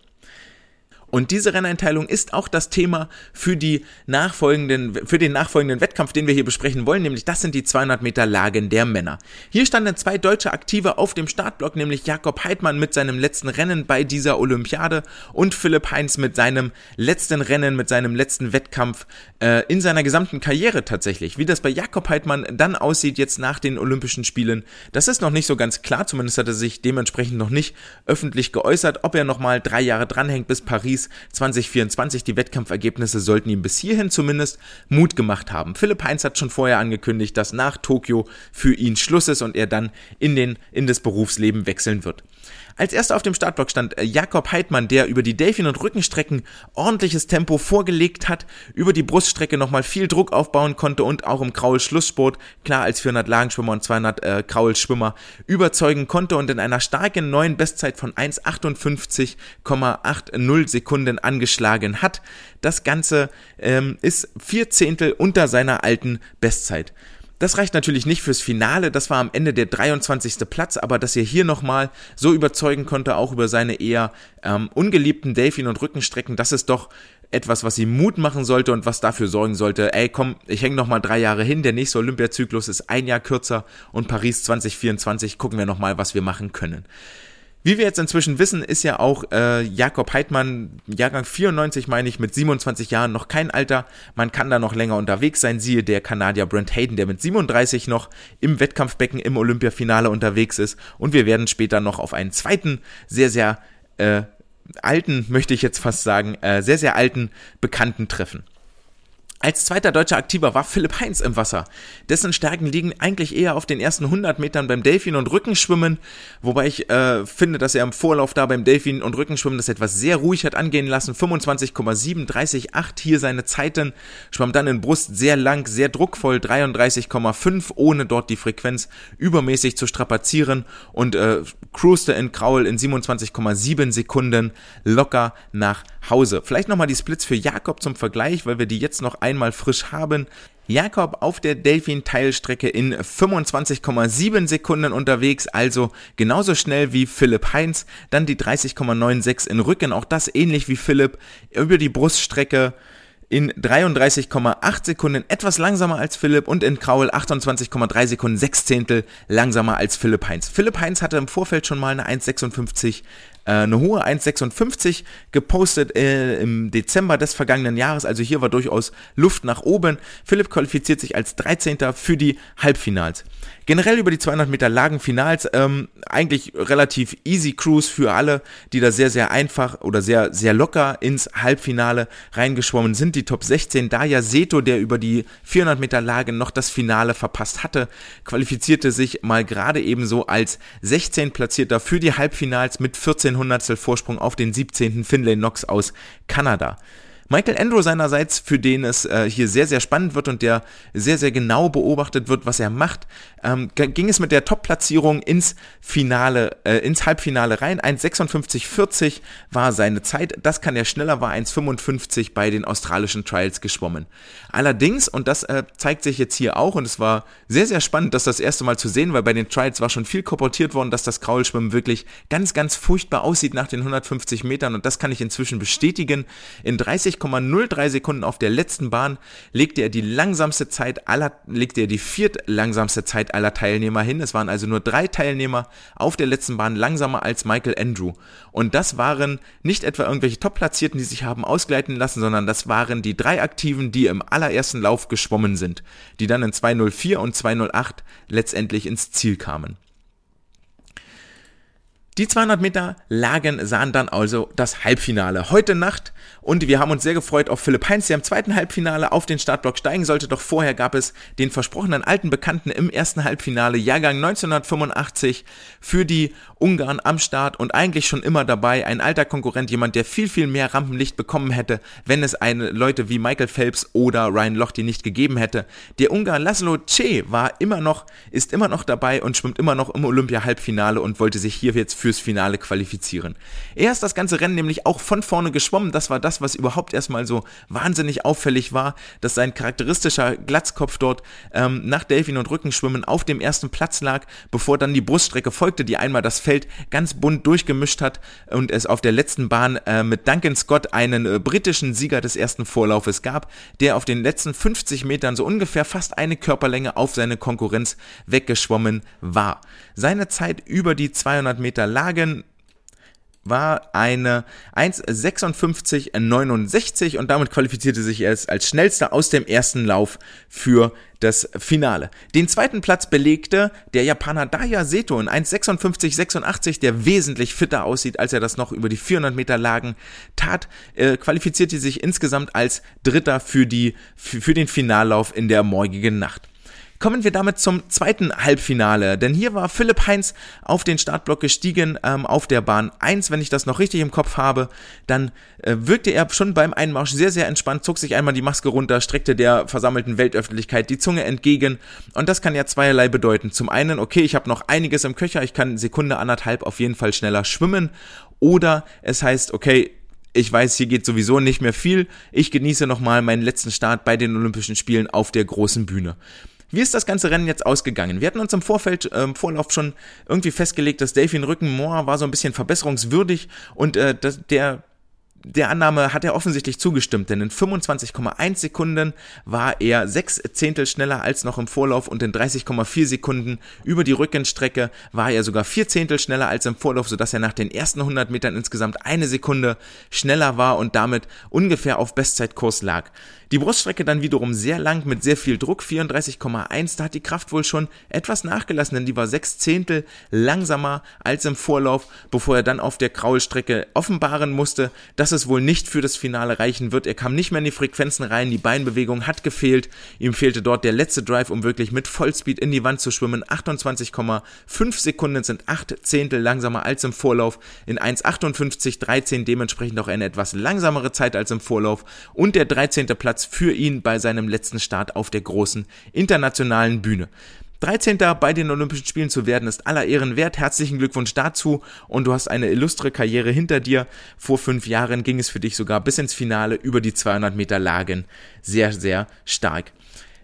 [SPEAKER 1] Und diese Renneinteilung ist auch das Thema für die nachfolgenden, für den nachfolgenden Wettkampf, den wir hier besprechen wollen, nämlich das sind die 200 Meter Lagen der Männer. Hier standen zwei deutsche Aktive auf dem Startblock, nämlich Jakob Heidmann mit seinem letzten Rennen bei dieser Olympiade und Philipp Heinz mit seinem letzten Rennen, mit seinem letzten Wettkampf äh, in seiner gesamten Karriere tatsächlich. Wie das bei Jakob Heidmann dann aussieht jetzt nach den Olympischen Spielen, das ist noch nicht so ganz klar, zumindest hat er sich dementsprechend noch nicht öffentlich geäußert, ob er nochmal drei Jahre dranhängt bis Paris Paris 2024. Die Wettkampfergebnisse sollten ihm bis hierhin zumindest Mut gemacht haben. Philipp Heinz hat schon vorher angekündigt, dass nach Tokio für ihn Schluss ist und er dann in, den, in das Berufsleben wechseln wird. Als erster auf dem Startblock stand äh, Jakob Heidmann, der über die Delfin- und Rückenstrecken ordentliches Tempo vorgelegt hat, über die Bruststrecke nochmal viel Druck aufbauen konnte und auch im Kraul-Schlusssport, klar als 400 Lagenschwimmer und 200 äh, Kraul-Schwimmer, überzeugen konnte und in einer starken neuen Bestzeit von 1,58,80 Sekunden angeschlagen hat. Das Ganze ähm, ist vier Zehntel unter seiner alten Bestzeit. Das reicht natürlich nicht fürs Finale, das war am Ende der 23. Platz, aber dass er hier nochmal so überzeugen konnte, auch über seine eher ähm, ungeliebten Delfin- und Rückenstrecken, das ist doch etwas, was ihm Mut machen sollte und was dafür sorgen sollte, ey komm, ich hänge nochmal drei Jahre hin, der nächste Olympiazyklus ist ein Jahr kürzer und Paris 2024 gucken wir nochmal, was wir machen können. Wie wir jetzt inzwischen wissen, ist ja auch äh, Jakob Heidmann, Jahrgang 94 meine ich, mit 27 Jahren noch kein Alter. Man kann da noch länger unterwegs sein. Siehe der Kanadier Brent Hayden, der mit 37 noch im Wettkampfbecken im Olympiafinale unterwegs ist. Und wir werden später noch auf einen zweiten, sehr, sehr äh, alten, möchte ich jetzt fast sagen, äh, sehr, sehr alten Bekannten treffen. Als zweiter deutscher Aktiver war Philipp Heinz im Wasser. Dessen Stärken liegen eigentlich eher auf den ersten 100 Metern beim Delfin- und Rückenschwimmen, wobei ich äh, finde, dass er im Vorlauf da beim Delfin- und Rückenschwimmen das etwas sehr ruhig hat angehen lassen. 25,7, 30,8 hier seine Zeiten. Schwamm dann in Brust sehr lang, sehr druckvoll, 33,5, ohne dort die Frequenz übermäßig zu strapazieren und äh, cruiste in Kraul in 27,7 Sekunden locker nach Hause. Vielleicht nochmal die Splits für Jakob zum Vergleich, weil wir die jetzt noch einmal frisch haben. Jakob auf der Delfin-Teilstrecke in 25,7 Sekunden unterwegs, also genauso schnell wie Philipp Heinz. Dann die 30,96 in Rücken, auch das ähnlich wie Philipp. Über die Bruststrecke in 33,8 Sekunden etwas langsamer als Philipp und in Kraul 28,3 Sekunden, 6 Zehntel langsamer als Philipp Heinz. Philipp Heinz hatte im Vorfeld schon mal eine 1,56 äh, eine hohe 1,56 gepostet äh, im Dezember des vergangenen Jahres. Also hier war durchaus Luft nach oben. Philipp qualifiziert sich als 13. für die Halbfinals. Generell über die 200 Meter Lagenfinals ähm, eigentlich relativ easy Cruise für alle, die da sehr, sehr einfach oder sehr, sehr locker ins Halbfinale reingeschwommen sind. Die Top 16, Daya Seto, der über die 400 Meter Lage noch das Finale verpasst hatte, qualifizierte sich mal gerade ebenso als 16 Platzierter für die Halbfinals mit 1400 Vorsprung auf den 17. Finlay Knox aus Kanada. Michael Andrew seinerseits, für den es äh, hier sehr, sehr spannend wird und der sehr, sehr genau beobachtet wird, was er macht, ähm, ging es mit der Top-Platzierung ins Finale, äh, ins Halbfinale rein. 1,56,40 war seine Zeit. Das kann er schneller, war 1,55 bei den australischen Trials geschwommen. Allerdings, und das äh, zeigt sich jetzt hier auch, und es war sehr, sehr spannend, das das erste Mal zu sehen, weil bei den Trials war schon viel korportiert worden, dass das Kraulschwimmen wirklich ganz, ganz furchtbar aussieht nach den 150 Metern und das kann ich inzwischen bestätigen. In 30 30,03 Sekunden auf der letzten Bahn legte er die langsamste Zeit aller, legte er die viertlangsamste Zeit aller Teilnehmer hin. Es waren also nur drei Teilnehmer auf der letzten Bahn langsamer als Michael Andrew. Und das waren nicht etwa irgendwelche Top-Platzierten, die sich haben ausgleiten lassen, sondern das waren die drei Aktiven, die im allerersten Lauf geschwommen sind, die dann in 204 und 208 letztendlich ins Ziel kamen. Die 200 Meter Lagen sahen dann also das Halbfinale heute Nacht und wir haben uns sehr gefreut auf Philipp Heinz, der im zweiten Halbfinale auf den Startblock steigen sollte. Doch vorher gab es den versprochenen alten Bekannten im ersten Halbfinale, Jahrgang 1985, für die Ungarn am Start und eigentlich schon immer dabei. Ein alter Konkurrent, jemand, der viel, viel mehr Rampenlicht bekommen hätte, wenn es eine Leute wie Michael Phelps oder Ryan Lochte nicht gegeben hätte. Der Ungar Laszlo Che war immer noch, ist immer noch dabei und schwimmt immer noch im Olympia-Halbfinale und wollte sich hier jetzt fürs Finale qualifizieren. Er ist das ganze Rennen nämlich auch von vorne geschwommen. Das war das, was überhaupt erstmal so wahnsinnig auffällig war, dass sein charakteristischer Glatzkopf dort ähm, nach Delfin und Rückenschwimmen auf dem ersten Platz lag, bevor dann die Bruststrecke folgte, die einmal das Feld ganz bunt durchgemischt hat und es auf der letzten Bahn äh, mit Duncan Scott einen äh, britischen Sieger des ersten Vorlaufes gab, der auf den letzten 50 Metern so ungefähr fast eine Körperlänge auf seine Konkurrenz weggeschwommen war. Seine Zeit über die 200 Meter lagen war eine 1,56,69 und damit qualifizierte sich er als schnellster aus dem ersten Lauf für das Finale. Den zweiten Platz belegte der Japaner Daya Seto in 1,56,86, der wesentlich fitter aussieht, als er das noch über die 400 Meter Lagen tat, äh, qualifizierte sich insgesamt als Dritter für, die, für, für den Finallauf in der morgigen Nacht. Kommen wir damit zum zweiten Halbfinale, denn hier war Philipp Heinz auf den Startblock gestiegen ähm, auf der Bahn 1, wenn ich das noch richtig im Kopf habe, dann äh, wirkte er schon beim Einmarsch sehr, sehr entspannt, zog sich einmal die Maske runter, streckte der versammelten Weltöffentlichkeit die Zunge entgegen und das kann ja zweierlei bedeuten. Zum einen, okay, ich habe noch einiges im Köcher, ich kann Sekunde anderthalb auf jeden Fall schneller schwimmen oder es heißt, okay, ich weiß, hier geht sowieso nicht mehr viel. Ich genieße nochmal meinen letzten Start bei den Olympischen Spielen auf der großen Bühne. Wie ist das ganze Rennen jetzt ausgegangen? Wir hatten uns im Vorfeld, äh, Vorlauf schon irgendwie festgelegt, dass Delfin Rückenmoor war so ein bisschen verbesserungswürdig und äh, das, der der Annahme hat er offensichtlich zugestimmt, denn in 25,1 Sekunden war er sechs Zehntel schneller als noch im Vorlauf und in 30,4 Sekunden über die Rückenstrecke war er sogar vier Zehntel schneller als im Vorlauf, sodass er nach den ersten 100 Metern insgesamt eine Sekunde schneller war und damit ungefähr auf Bestzeitkurs lag. Die Bruststrecke dann wiederum sehr lang mit sehr viel Druck, 34,1. Da hat die Kraft wohl schon etwas nachgelassen, denn die war sechs Zehntel langsamer als im Vorlauf, bevor er dann auf der Kraulstrecke offenbaren musste, dass es wohl nicht für das Finale reichen wird. Er kam nicht mehr in die Frequenzen rein, die Beinbewegung hat gefehlt. Ihm fehlte dort der letzte Drive, um wirklich mit Vollspeed in die Wand zu schwimmen. 28,5 Sekunden sind acht Zehntel langsamer als im Vorlauf. In 1,58,13 dementsprechend auch eine etwas langsamere Zeit als im Vorlauf. Und der 13. Platz Platz für ihn bei seinem letzten Start auf der großen internationalen Bühne. 13. bei den Olympischen Spielen zu werden, ist aller Ehren wert. Herzlichen Glückwunsch dazu und du hast eine illustre Karriere hinter dir. Vor fünf Jahren ging es für dich sogar bis ins Finale über die 200 Meter Lagen. Sehr, sehr stark.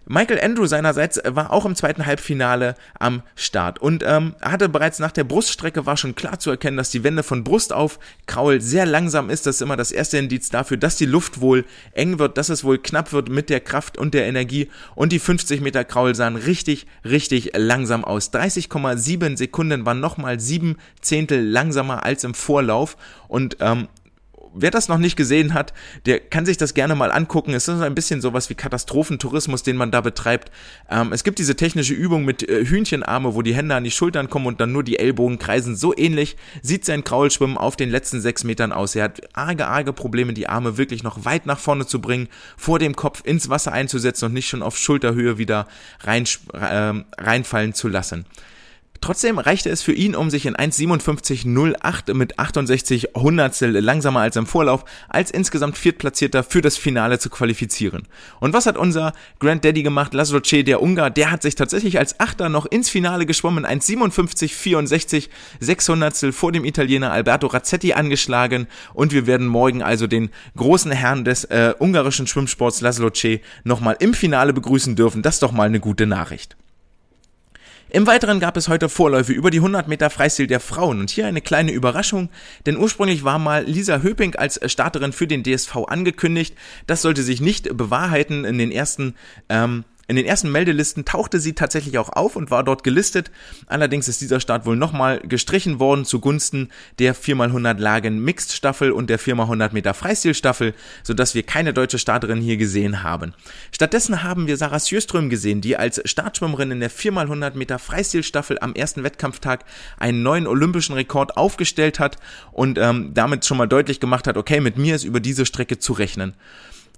[SPEAKER 1] Michael Andrew seinerseits war auch im zweiten Halbfinale am Start und ähm, hatte bereits nach der Bruststrecke war schon klar zu erkennen, dass die Wende von Brust auf Kraul sehr langsam ist. Das ist immer das erste Indiz dafür, dass die Luft wohl eng wird, dass es wohl knapp wird mit der Kraft und der Energie und die 50 Meter Kraul sahen richtig, richtig langsam aus. 30,7 Sekunden waren nochmal sieben Zehntel langsamer als im Vorlauf und ähm, wer das noch nicht gesehen hat, der kann sich das gerne mal angucken. Es ist ein bisschen sowas wie Katastrophentourismus, den man da betreibt. Ähm, es gibt diese technische Übung mit äh, Hühnchenarme, wo die Hände an die Schultern kommen und dann nur die Ellbogen kreisen. So ähnlich sieht sein Kraulschwimmen auf den letzten sechs Metern aus. Er hat arge, arge Probleme, die Arme wirklich noch weit nach vorne zu bringen, vor dem Kopf ins Wasser einzusetzen und nicht schon auf Schulterhöhe wieder rein, äh, reinfallen zu lassen. Trotzdem reichte es für ihn, um sich in 1,57,08 mit 68 Hundertstel langsamer als im Vorlauf als insgesamt Viertplatzierter für das Finale zu qualifizieren. Und was hat unser Grand Daddy gemacht? Laszlo C., der Ungar, der hat sich tatsächlich als Achter noch ins Finale geschwommen, 1,57,64 600 vor dem Italiener Alberto Razzetti angeschlagen und wir werden morgen also den großen Herrn des äh, ungarischen Schwimmsports Laszlo C. nochmal im Finale begrüßen dürfen. Das ist doch mal eine gute Nachricht. Im Weiteren gab es heute Vorläufe über die 100 Meter Freistil der Frauen und hier eine kleine Überraschung, denn ursprünglich war mal Lisa Höping als Starterin für den DSV angekündigt. Das sollte sich nicht bewahrheiten in den ersten ähm, in den ersten Meldelisten tauchte sie tatsächlich auch auf und war dort gelistet. Allerdings ist dieser Start wohl nochmal gestrichen worden zugunsten der 4x100 Lagen Mixed Staffel und der 4x100 Meter Freistil Staffel, sodass wir keine deutsche Starterin hier gesehen haben. Stattdessen haben wir Sarah Sjöström gesehen, die als Startschwimmerin in der 4x100 Meter Freistil Staffel am ersten Wettkampftag einen neuen olympischen Rekord aufgestellt hat und ähm, damit schon mal deutlich gemacht hat, okay, mit mir ist über diese Strecke zu rechnen.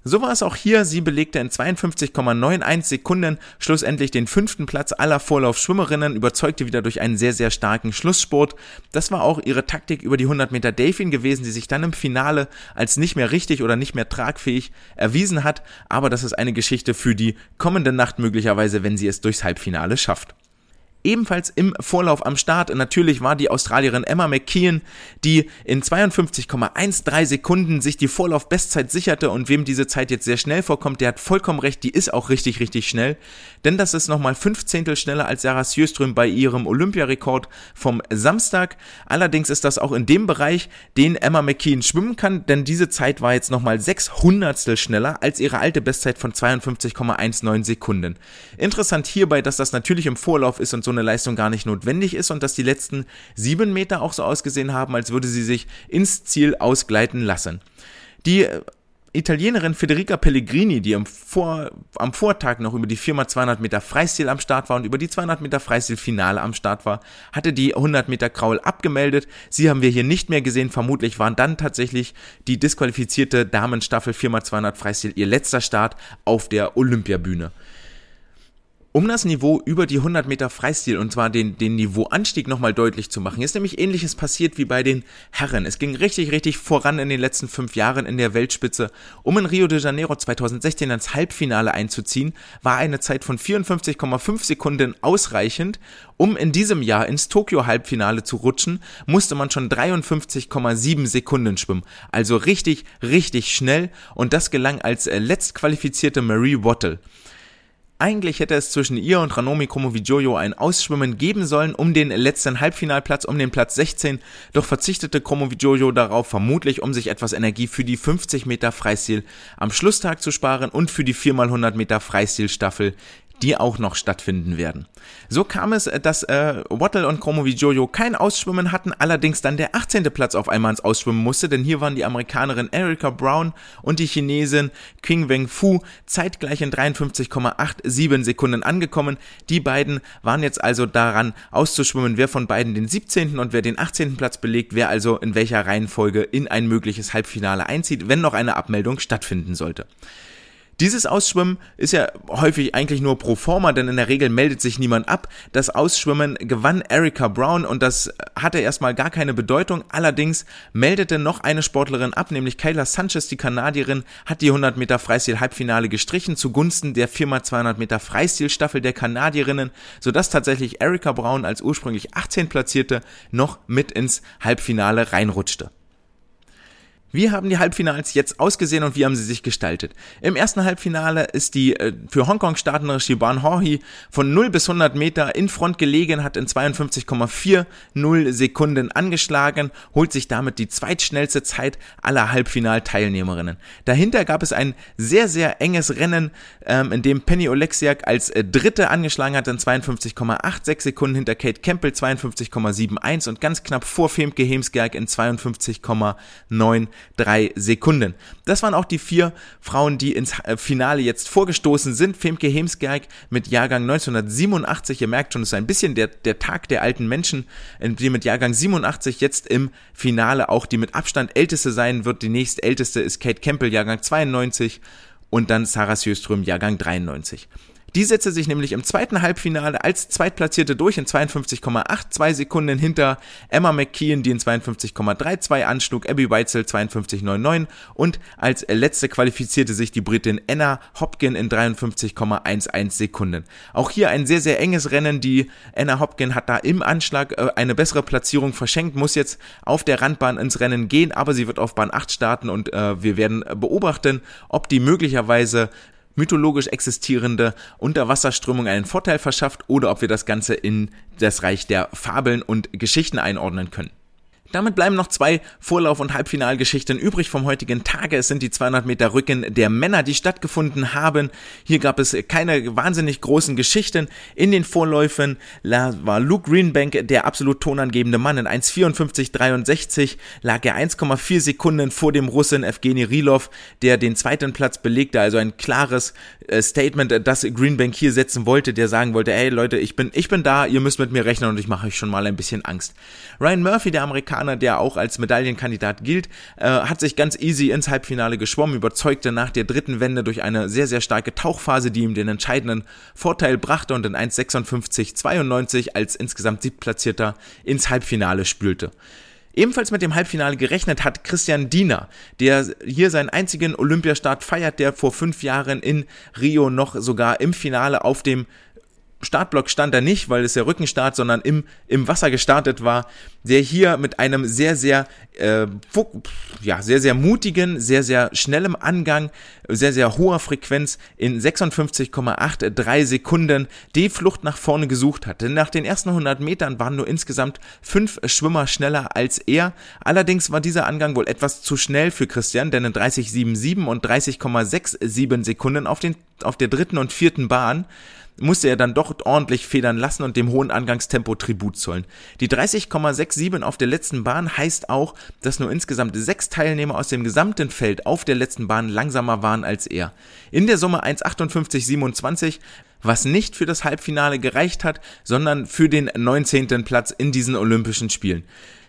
[SPEAKER 1] So war es auch hier. Sie belegte in 52,91 Sekunden schlussendlich den fünften Platz aller Vorlaufschwimmerinnen, überzeugte wieder durch einen sehr, sehr starken Schlusssport. Das war auch ihre Taktik über die 100 Meter Delfin gewesen, die sich dann im Finale als nicht mehr richtig oder nicht mehr tragfähig erwiesen hat. Aber das ist eine Geschichte für die kommende Nacht möglicherweise, wenn sie es durchs Halbfinale schafft ebenfalls im Vorlauf am Start. Natürlich war die Australierin Emma McKeon, die in 52,13 Sekunden sich die Vorlauf-Bestzeit sicherte und wem diese Zeit jetzt sehr schnell vorkommt, der hat vollkommen recht, die ist auch richtig, richtig schnell. Denn das ist nochmal fünf Zehntel schneller als Sarah Sjöström bei ihrem Olympiarekord vom Samstag. Allerdings ist das auch in dem Bereich, den Emma McKeon schwimmen kann, denn diese Zeit war jetzt nochmal sechs Hundertstel schneller als ihre alte Bestzeit von 52,19 Sekunden. Interessant hierbei, dass das natürlich im Vorlauf ist und so eine Leistung gar nicht notwendig ist und dass die letzten sieben Meter auch so ausgesehen haben, als würde sie sich ins Ziel ausgleiten lassen. Die äh, Italienerin Federica Pellegrini, die am, Vor am Vortag noch über die 4x200 Meter Freistil am Start war und über die 200 Meter Freistil-Finale am Start war, hatte die 100 Meter Kraul abgemeldet. Sie haben wir hier nicht mehr gesehen. Vermutlich waren dann tatsächlich die disqualifizierte Damenstaffel 4x200 Freistil ihr letzter Start auf der Olympiabühne. Um das Niveau über die 100 Meter Freistil und zwar den, den Niveauanstieg nochmal deutlich zu machen, ist nämlich ähnliches passiert wie bei den Herren. Es ging richtig, richtig voran in den letzten fünf Jahren in der Weltspitze. Um in Rio de Janeiro 2016 ans Halbfinale einzuziehen, war eine Zeit von 54,5 Sekunden ausreichend. Um in diesem Jahr ins Tokio-Halbfinale zu rutschen, musste man schon 53,7 Sekunden schwimmen. Also richtig, richtig schnell und das gelang als äh, letztqualifizierte Marie Wattle. Eigentlich hätte es zwischen ihr und Ranomi Kromowidjojo ein Ausschwimmen geben sollen um den letzten Halbfinalplatz, um den Platz 16, doch verzichtete Kromowidjojo darauf, vermutlich um sich etwas Energie für die 50 Meter Freistil am Schlusstag zu sparen und für die 4x100 Meter Freistilstaffel die auch noch stattfinden werden. So kam es, äh, dass äh, Wattle und Chromo wie Jojo kein Ausschwimmen hatten, allerdings dann der 18. Platz auf einmal ins Ausschwimmen musste, denn hier waren die Amerikanerin Erika Brown und die Chinesin Qing Weng Fu zeitgleich in 53,87 Sekunden angekommen. Die beiden waren jetzt also daran auszuschwimmen, wer von beiden den 17. und wer den 18. Platz belegt, wer also in welcher Reihenfolge in ein mögliches Halbfinale einzieht, wenn noch eine Abmeldung stattfinden sollte. Dieses Ausschwimmen ist ja häufig eigentlich nur pro forma, denn in der Regel meldet sich niemand ab. Das Ausschwimmen gewann Erika Brown und das hatte erstmal gar keine Bedeutung. Allerdings meldete noch eine Sportlerin ab, nämlich Kayla Sanchez, die Kanadierin, hat die 100 Meter Freistil-Halbfinale gestrichen zugunsten der 4x200 Meter Freistil-Staffel der Kanadierinnen, sodass tatsächlich Erika Brown als ursprünglich 18 Platzierte noch mit ins Halbfinale reinrutschte. Wie haben die Halbfinals jetzt ausgesehen und wie haben sie sich gestaltet? Im ersten Halbfinale ist die äh, für Hongkong startende Shiban Horhi von 0 bis 100 Meter in Front gelegen, hat in 52,40 Sekunden angeschlagen, holt sich damit die zweitschnellste Zeit aller Halbfinalteilnehmerinnen. Dahinter gab es ein sehr, sehr enges Rennen, ähm, in dem Penny Oleksiak als äh, Dritte angeschlagen hat in 52,86 Sekunden hinter Kate Campbell 52,71 und ganz knapp vor Femke Hemsgerg in 52,93 Sekunden. Das waren auch die vier Frauen, die ins äh, Finale jetzt vorgestoßen sind. Femke Hemsgerg mit Jahrgang 1987, ihr merkt schon, es ist ein bisschen der, der Tag der alten Menschen, die mit Jahrgang 87 jetzt im Finale auch die mit Abstand älteste sein wird. Die nächstälteste ist Kate Campbell, Jahrgang 92 und dann Sarah Sjöström, Jahrgang 93. Die setzte sich nämlich im zweiten Halbfinale als Zweitplatzierte durch in 52,82 Sekunden hinter Emma McKeon, die in 52,32 anschlug, Abby Weitzel 52,99 und als letzte qualifizierte sich die Britin Anna Hopkin in 53,11 Sekunden. Auch hier ein sehr, sehr enges Rennen. Die Anna Hopkin hat da im Anschlag äh, eine bessere Platzierung verschenkt, muss jetzt auf der Randbahn ins Rennen gehen, aber sie wird auf Bahn 8 starten und äh, wir werden beobachten, ob die möglicherweise mythologisch existierende Unterwasserströmung einen Vorteil verschafft oder ob wir das Ganze in das Reich der Fabeln und Geschichten einordnen können. Damit bleiben noch zwei Vorlauf- und Halbfinalgeschichten übrig vom heutigen Tage. Es sind die 200 Meter Rücken der Männer, die stattgefunden haben. Hier gab es keine wahnsinnig großen Geschichten. In den Vorläufen war Luke Greenbank der absolut tonangebende Mann. In 1,54,63 lag er 1,4 Sekunden vor dem Russen Evgeny Rilov, der den zweiten Platz belegte. Also ein klares äh, Statement, das Greenbank hier setzen wollte, der sagen wollte, ey Leute, ich bin, ich bin da, ihr müsst mit mir rechnen und ich mache euch schon mal ein bisschen Angst. Ryan Murphy, der Amerikaner, Amerikaner, der auch als Medaillenkandidat gilt, äh, hat sich ganz easy ins Halbfinale geschwommen, überzeugte nach der dritten Wende durch eine sehr, sehr starke Tauchphase, die ihm den entscheidenden Vorteil brachte und in 1,56,92 als insgesamt siebtplatzierter ins Halbfinale spülte. Ebenfalls mit dem Halbfinale gerechnet hat Christian Diener, der hier seinen einzigen Olympiastart feiert, der vor fünf Jahren in Rio noch sogar im Finale auf dem Startblock stand er nicht, weil es der Rückenstart, sondern im, im Wasser gestartet war, der hier mit einem sehr, sehr, äh, ja, sehr, sehr mutigen, sehr, sehr schnellem Angang, sehr, sehr hoher Frequenz in 56,83 Sekunden die Flucht nach vorne gesucht hat. Denn nach den ersten 100 Metern waren nur insgesamt fünf Schwimmer schneller als er. Allerdings war dieser Angang wohl etwas zu schnell für Christian, denn in 30,77 und 30,67 Sekunden auf, den, auf der dritten und vierten Bahn musste er dann doch ordentlich federn lassen und dem hohen Angangstempo Tribut zollen. Die 30,67 auf der letzten Bahn heißt auch, dass nur insgesamt sechs Teilnehmer aus dem gesamten Feld auf der letzten Bahn langsamer waren als er. In der Summe 1,58,27 was nicht für das Halbfinale gereicht hat, sondern für den 19. Platz in diesen Olympischen Spielen.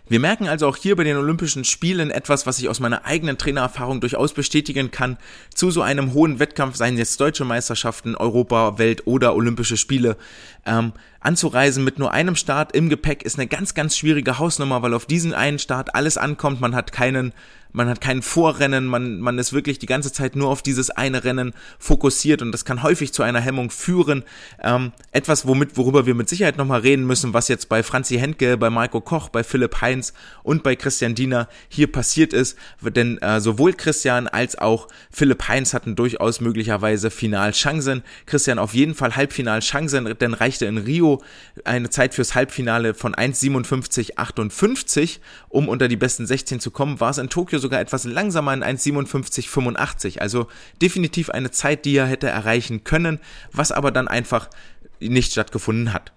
[SPEAKER 1] Wir merken also auch hier bei den Olympischen Spielen etwas, was ich aus meiner eigenen Trainererfahrung durchaus bestätigen kann. Zu so einem hohen Wettkampf, seien jetzt deutsche Meisterschaften, Europa, Welt oder Olympische Spiele, ähm, anzureisen mit nur einem Start im Gepäck ist eine ganz, ganz schwierige Hausnummer, weil auf diesen einen Start alles ankommt. Man hat keinen man hat kein Vorrennen, man, man ist wirklich die ganze Zeit nur auf dieses eine Rennen fokussiert und das kann häufig zu einer Hemmung führen. Ähm, etwas, womit, worüber wir mit Sicherheit nochmal reden müssen, was jetzt bei Franzi Henke, bei Marco Koch, bei Philipp Heinz und bei Christian Diener hier passiert ist, denn äh, sowohl Christian als auch Philipp Heinz hatten durchaus möglicherweise Finalchancen. Christian auf jeden Fall Halbfinalchancen, denn reichte in Rio eine Zeit fürs Halbfinale von 1,57,58, um unter die besten 16 zu kommen, war es in Tokio sogar etwas langsamer in 1,57,85. Also definitiv eine Zeit, die er hätte erreichen können, was aber dann einfach nicht stattgefunden hat.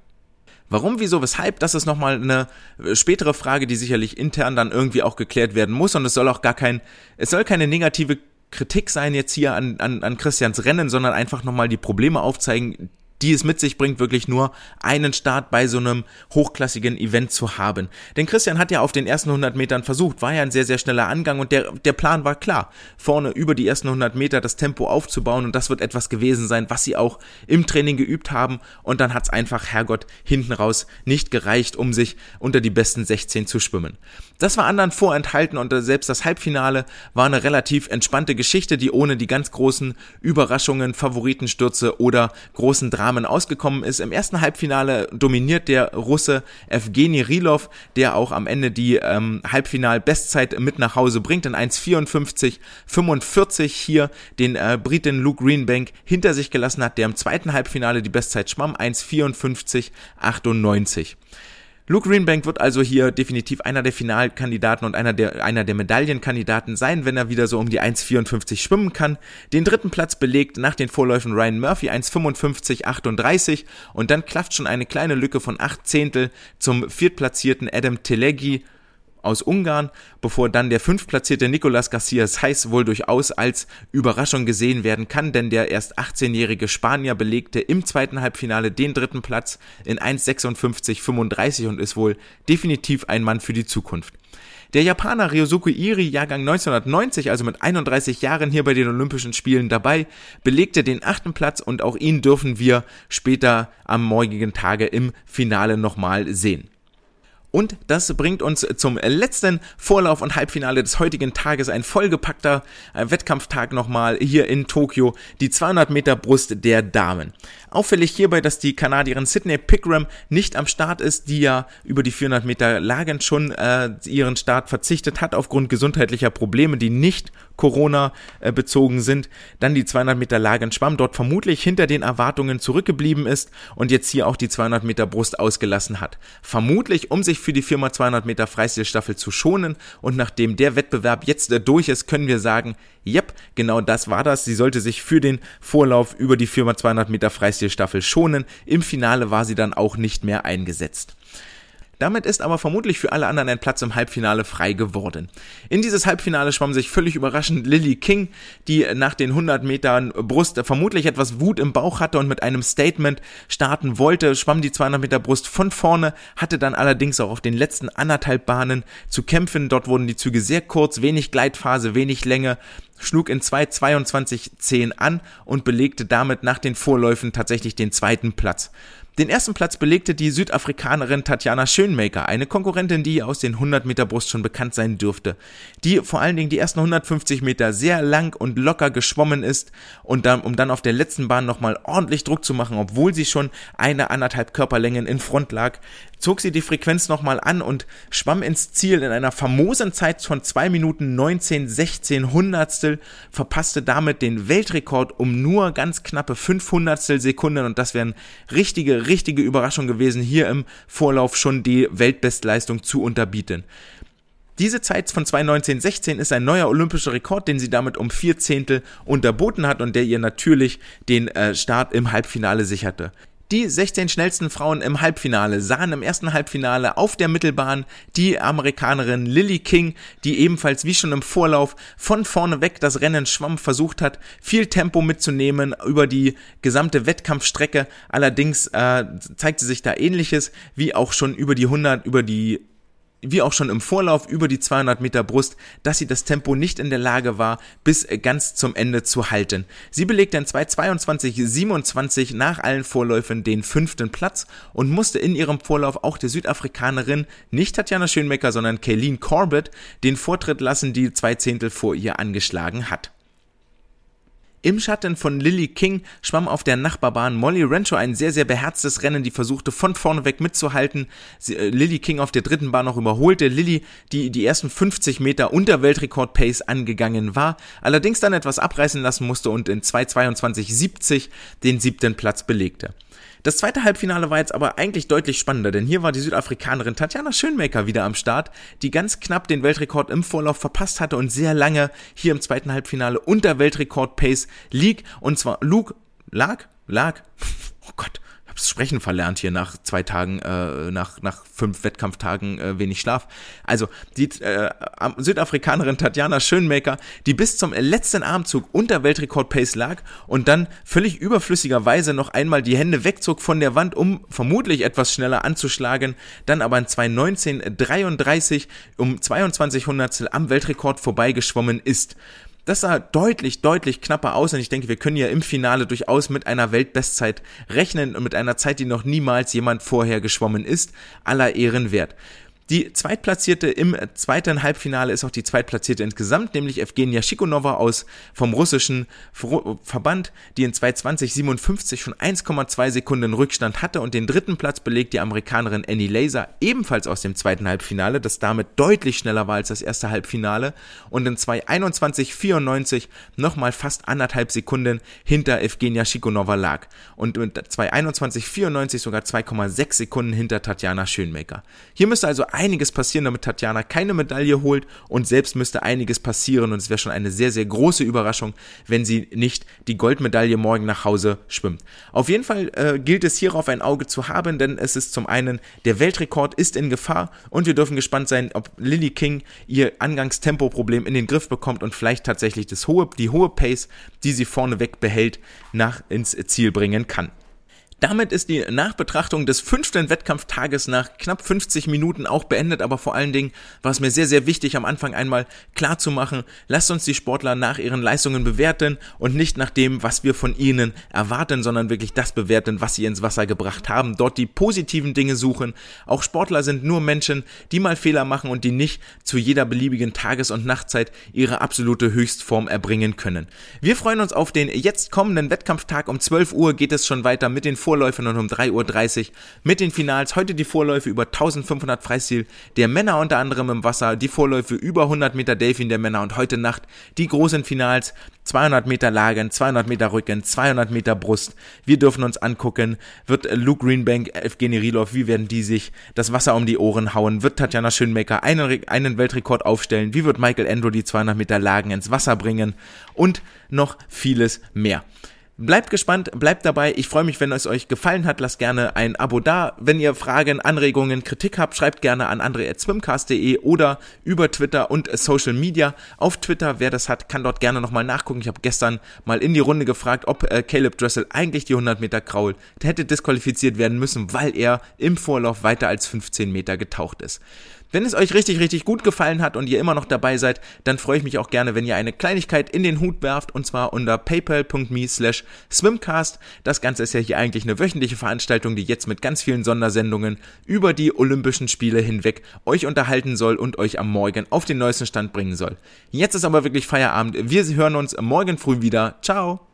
[SPEAKER 1] Warum, wieso, weshalb, das ist nochmal eine spätere Frage, die sicherlich intern dann irgendwie auch geklärt werden muss und es soll auch gar kein, es soll keine negative Kritik sein jetzt hier an, an, an Christians Rennen, sondern einfach nochmal die Probleme aufzeigen, die es mit sich bringt, wirklich nur einen Start bei so einem hochklassigen Event zu haben. Denn Christian hat ja auf den ersten 100 Metern versucht, war ja ein sehr, sehr schneller Angang und der, der Plan war klar, vorne über die ersten 100 Meter das Tempo aufzubauen und das wird etwas gewesen sein, was sie auch im Training geübt haben und dann hat's einfach, Herrgott, hinten raus nicht gereicht, um sich unter die besten 16 zu schwimmen. Das war anderen vorenthalten und selbst das Halbfinale war eine relativ entspannte Geschichte, die ohne die ganz großen Überraschungen, Favoritenstürze oder großen Dramen Damen ausgekommen ist. Im ersten Halbfinale dominiert der Russe Evgeny Rilov, der auch am Ende die ähm, Halbfinal-Bestzeit mit nach Hause bringt in 1,54,45 hier den äh, Briten Luke Greenbank hinter sich gelassen hat, der im zweiten Halbfinale die Bestzeit schwamm, 1,54,98. Luke Greenbank wird also hier definitiv einer der Finalkandidaten und einer der, einer der Medaillenkandidaten sein, wenn er wieder so um die 1,54 schwimmen kann. Den dritten Platz belegt nach den Vorläufen Ryan Murphy 1,55,38 und dann klafft schon eine kleine Lücke von 8 Zehntel zum viertplatzierten Adam Telegi aus Ungarn, bevor dann der fünftplatzierte Nicolas Garcia Saiz wohl durchaus als Überraschung gesehen werden kann, denn der erst 18-jährige Spanier belegte im zweiten Halbfinale den dritten Platz in 1,56,35 und ist wohl definitiv ein Mann für die Zukunft. Der Japaner Ryosuke Iri, Jahrgang 1990, also mit 31 Jahren hier bei den Olympischen Spielen dabei, belegte den achten Platz und auch ihn dürfen wir später am morgigen Tage im Finale nochmal sehen. Und das bringt uns zum letzten Vorlauf und Halbfinale des heutigen Tages. Ein vollgepackter äh, Wettkampftag nochmal hier in Tokio. Die 200 Meter Brust der Damen. Auffällig hierbei, dass die Kanadierin Sydney Pickram nicht am Start ist, die ja über die 400 Meter Lagen schon äh, ihren Start verzichtet hat aufgrund gesundheitlicher Probleme, die nicht Corona äh, bezogen sind. Dann die 200 Meter Lagen Schwamm dort vermutlich hinter den Erwartungen zurückgeblieben ist und jetzt hier auch die 200 Meter Brust ausgelassen hat. Vermutlich, um sich für die Firma 200 Meter Freistilstaffel zu schonen. Und nachdem der Wettbewerb jetzt durch ist, können wir sagen, yep, genau das war das. Sie sollte sich für den Vorlauf über die Firma 200 Meter Freistilstaffel schonen. Im Finale war sie dann auch nicht mehr eingesetzt. Damit ist aber vermutlich für alle anderen ein Platz im Halbfinale frei geworden. In dieses Halbfinale schwamm sich völlig überraschend Lily King, die nach den 100 Metern Brust vermutlich etwas Wut im Bauch hatte und mit einem Statement starten wollte, schwamm die 200 Meter Brust von vorne, hatte dann allerdings auch auf den letzten anderthalb Bahnen zu kämpfen. Dort wurden die Züge sehr kurz, wenig Gleitphase, wenig Länge schlug in 2.22.10 an und belegte damit nach den Vorläufen tatsächlich den zweiten Platz. Den ersten Platz belegte die Südafrikanerin Tatjana Schönmaker, eine Konkurrentin, die aus den 100 Meter Brust schon bekannt sein dürfte, die vor allen Dingen die ersten 150 Meter sehr lang und locker geschwommen ist und dann, um dann auf der letzten Bahn nochmal ordentlich Druck zu machen, obwohl sie schon eine anderthalb Körperlängen in Front lag, zog sie die Frequenz nochmal an und schwamm ins Ziel in einer famosen Zeit von 2 Minuten 19 16 Hundertstel, verpasste damit den Weltrekord um nur ganz knappe 500 Sekunden und das wären richtige, richtige Überraschung gewesen, hier im Vorlauf schon die Weltbestleistung zu unterbieten. Diese Zeit von 2.19.16 ist ein neuer olympischer Rekord, den sie damit um vier Zehntel unterboten hat und der ihr natürlich den äh, Start im Halbfinale sicherte. Die 16 schnellsten Frauen im Halbfinale sahen im ersten Halbfinale auf der Mittelbahn die Amerikanerin Lily King, die ebenfalls wie schon im Vorlauf von vorne weg das Rennen schwamm versucht hat, viel Tempo mitzunehmen über die gesamte Wettkampfstrecke. Allerdings äh, zeigte sich da ähnliches wie auch schon über die 100, über die wie auch schon im Vorlauf über die 200 Meter Brust, dass sie das Tempo nicht in der Lage war, bis ganz zum Ende zu halten. Sie belegte in 2.22.27 nach allen Vorläufen den fünften Platz und musste in ihrem Vorlauf auch der Südafrikanerin, nicht Tatjana Schönmecker, sondern Kayleen Corbett, den Vortritt lassen, die zwei Zehntel vor ihr angeschlagen hat. Im Schatten von Lily King schwamm auf der Nachbarbahn Molly Rancho ein sehr, sehr beherztes Rennen, die versuchte von vorne weg mitzuhalten. Sie, äh, Lily King auf der dritten Bahn noch überholte. Lily, die die ersten 50 Meter unter Weltrekord-Pace angegangen war, allerdings dann etwas abreißen lassen musste und in 2.22.70 den siebten Platz belegte. Das zweite Halbfinale war jetzt aber eigentlich deutlich spannender, denn hier war die Südafrikanerin Tatjana Schönmaker wieder am Start, die ganz knapp den Weltrekord im Vorlauf verpasst hatte und sehr lange hier im zweiten Halbfinale unter Weltrekord-Pace lieg, und zwar Luke, lag, lag, oh Gott, hab's Sprechen verlernt hier nach zwei Tagen, äh, nach, nach fünf Wettkampftagen äh, wenig Schlaf. Also die äh, Südafrikanerin Tatjana Schönmaker, die bis zum letzten Armzug unter Weltrekord-Pace lag und dann völlig überflüssigerweise noch einmal die Hände wegzog von der Wand, um vermutlich etwas schneller anzuschlagen, dann aber in 2.19.33 um 22 Hundertstel am Weltrekord vorbeigeschwommen ist. Das sah deutlich, deutlich knapper aus und ich denke, wir können ja im Finale durchaus mit einer Weltbestzeit rechnen und mit einer Zeit, die noch niemals jemand vorher geschwommen ist, aller Ehren wert. Die zweitplatzierte im zweiten Halbfinale ist auch die zweitplatzierte insgesamt, nämlich Evgenia Shikonova aus vom russischen Verband, die in 2.20.57 schon 1,2 Sekunden Rückstand hatte und den dritten Platz belegt die Amerikanerin Annie Laser, ebenfalls aus dem zweiten Halbfinale, das damit deutlich schneller war als das erste Halbfinale und in 2.21.94 nochmal fast anderthalb Sekunden hinter Evgenia Shikonova lag und mit 2.21.94 sogar 2,6 Sekunden hinter Tatjana Schönmaker. Hier müsste also einiges passieren, damit Tatjana keine Medaille holt und selbst müsste einiges passieren und es wäre schon eine sehr, sehr große Überraschung, wenn sie nicht die Goldmedaille morgen nach Hause schwimmt. Auf jeden Fall äh, gilt es hierauf ein Auge zu haben, denn es ist zum einen, der Weltrekord ist in Gefahr und wir dürfen gespannt sein, ob Lily King ihr Angangstempoproblem in den Griff bekommt und vielleicht tatsächlich das hohe, die hohe Pace, die sie vorneweg behält, nach ins Ziel bringen kann. Damit ist die Nachbetrachtung des fünften Wettkampftages nach knapp 50 Minuten auch beendet, aber vor allen Dingen war es mir sehr, sehr wichtig, am Anfang einmal klar zu machen, lasst uns die Sportler nach ihren Leistungen bewerten und nicht nach dem, was wir von ihnen erwarten, sondern wirklich das bewerten, was sie ins Wasser gebracht haben, dort die positiven Dinge suchen. Auch Sportler sind nur Menschen, die mal Fehler machen und die nicht zu jeder beliebigen Tages- und Nachtzeit ihre absolute Höchstform erbringen können. Wir freuen uns auf den jetzt kommenden Wettkampftag. Um 12 Uhr geht es schon weiter mit den Vorläufen und um 3.30 Uhr mit den Finals. Heute die Vorläufe über 1500 Freistil der Männer unter anderem im Wasser, die Vorläufe über 100 Meter Delfin der Männer und heute Nacht die großen Finals 200 Meter Lagen, 200 Meter Rücken, 200 Meter Brust. Wir dürfen uns angucken, wird Luke Greenbank, Evgeny Rilov, wie werden die sich das Wasser um die Ohren hauen? Wird Tatjana Schönmaker einen, einen Weltrekord aufstellen? Wie wird Michael Andrew die 200 Meter Lagen ins Wasser bringen? Und noch vieles mehr. Bleibt gespannt, bleibt dabei. Ich freue mich, wenn es euch gefallen hat. Lasst gerne ein Abo da. Wenn ihr Fragen, Anregungen, Kritik habt, schreibt gerne an andre.swimcast.de oder über Twitter und Social Media. Auf Twitter, wer das hat, kann dort gerne nochmal nachgucken. Ich habe gestern mal in die Runde gefragt, ob äh, Caleb Dressel eigentlich die 100 Meter Kraul hätte disqualifiziert werden müssen, weil er im Vorlauf weiter als 15 Meter getaucht ist. Wenn es euch richtig, richtig gut gefallen hat und ihr immer noch dabei seid, dann freue ich mich auch gerne, wenn ihr eine Kleinigkeit in den Hut werft und zwar unter paypal.me slash swimcast. Das Ganze ist ja hier eigentlich eine wöchentliche Veranstaltung, die jetzt mit ganz vielen Sondersendungen über die Olympischen Spiele hinweg euch unterhalten soll und euch am Morgen auf den neuesten Stand bringen soll. Jetzt ist aber wirklich Feierabend. Wir hören uns morgen früh wieder. Ciao!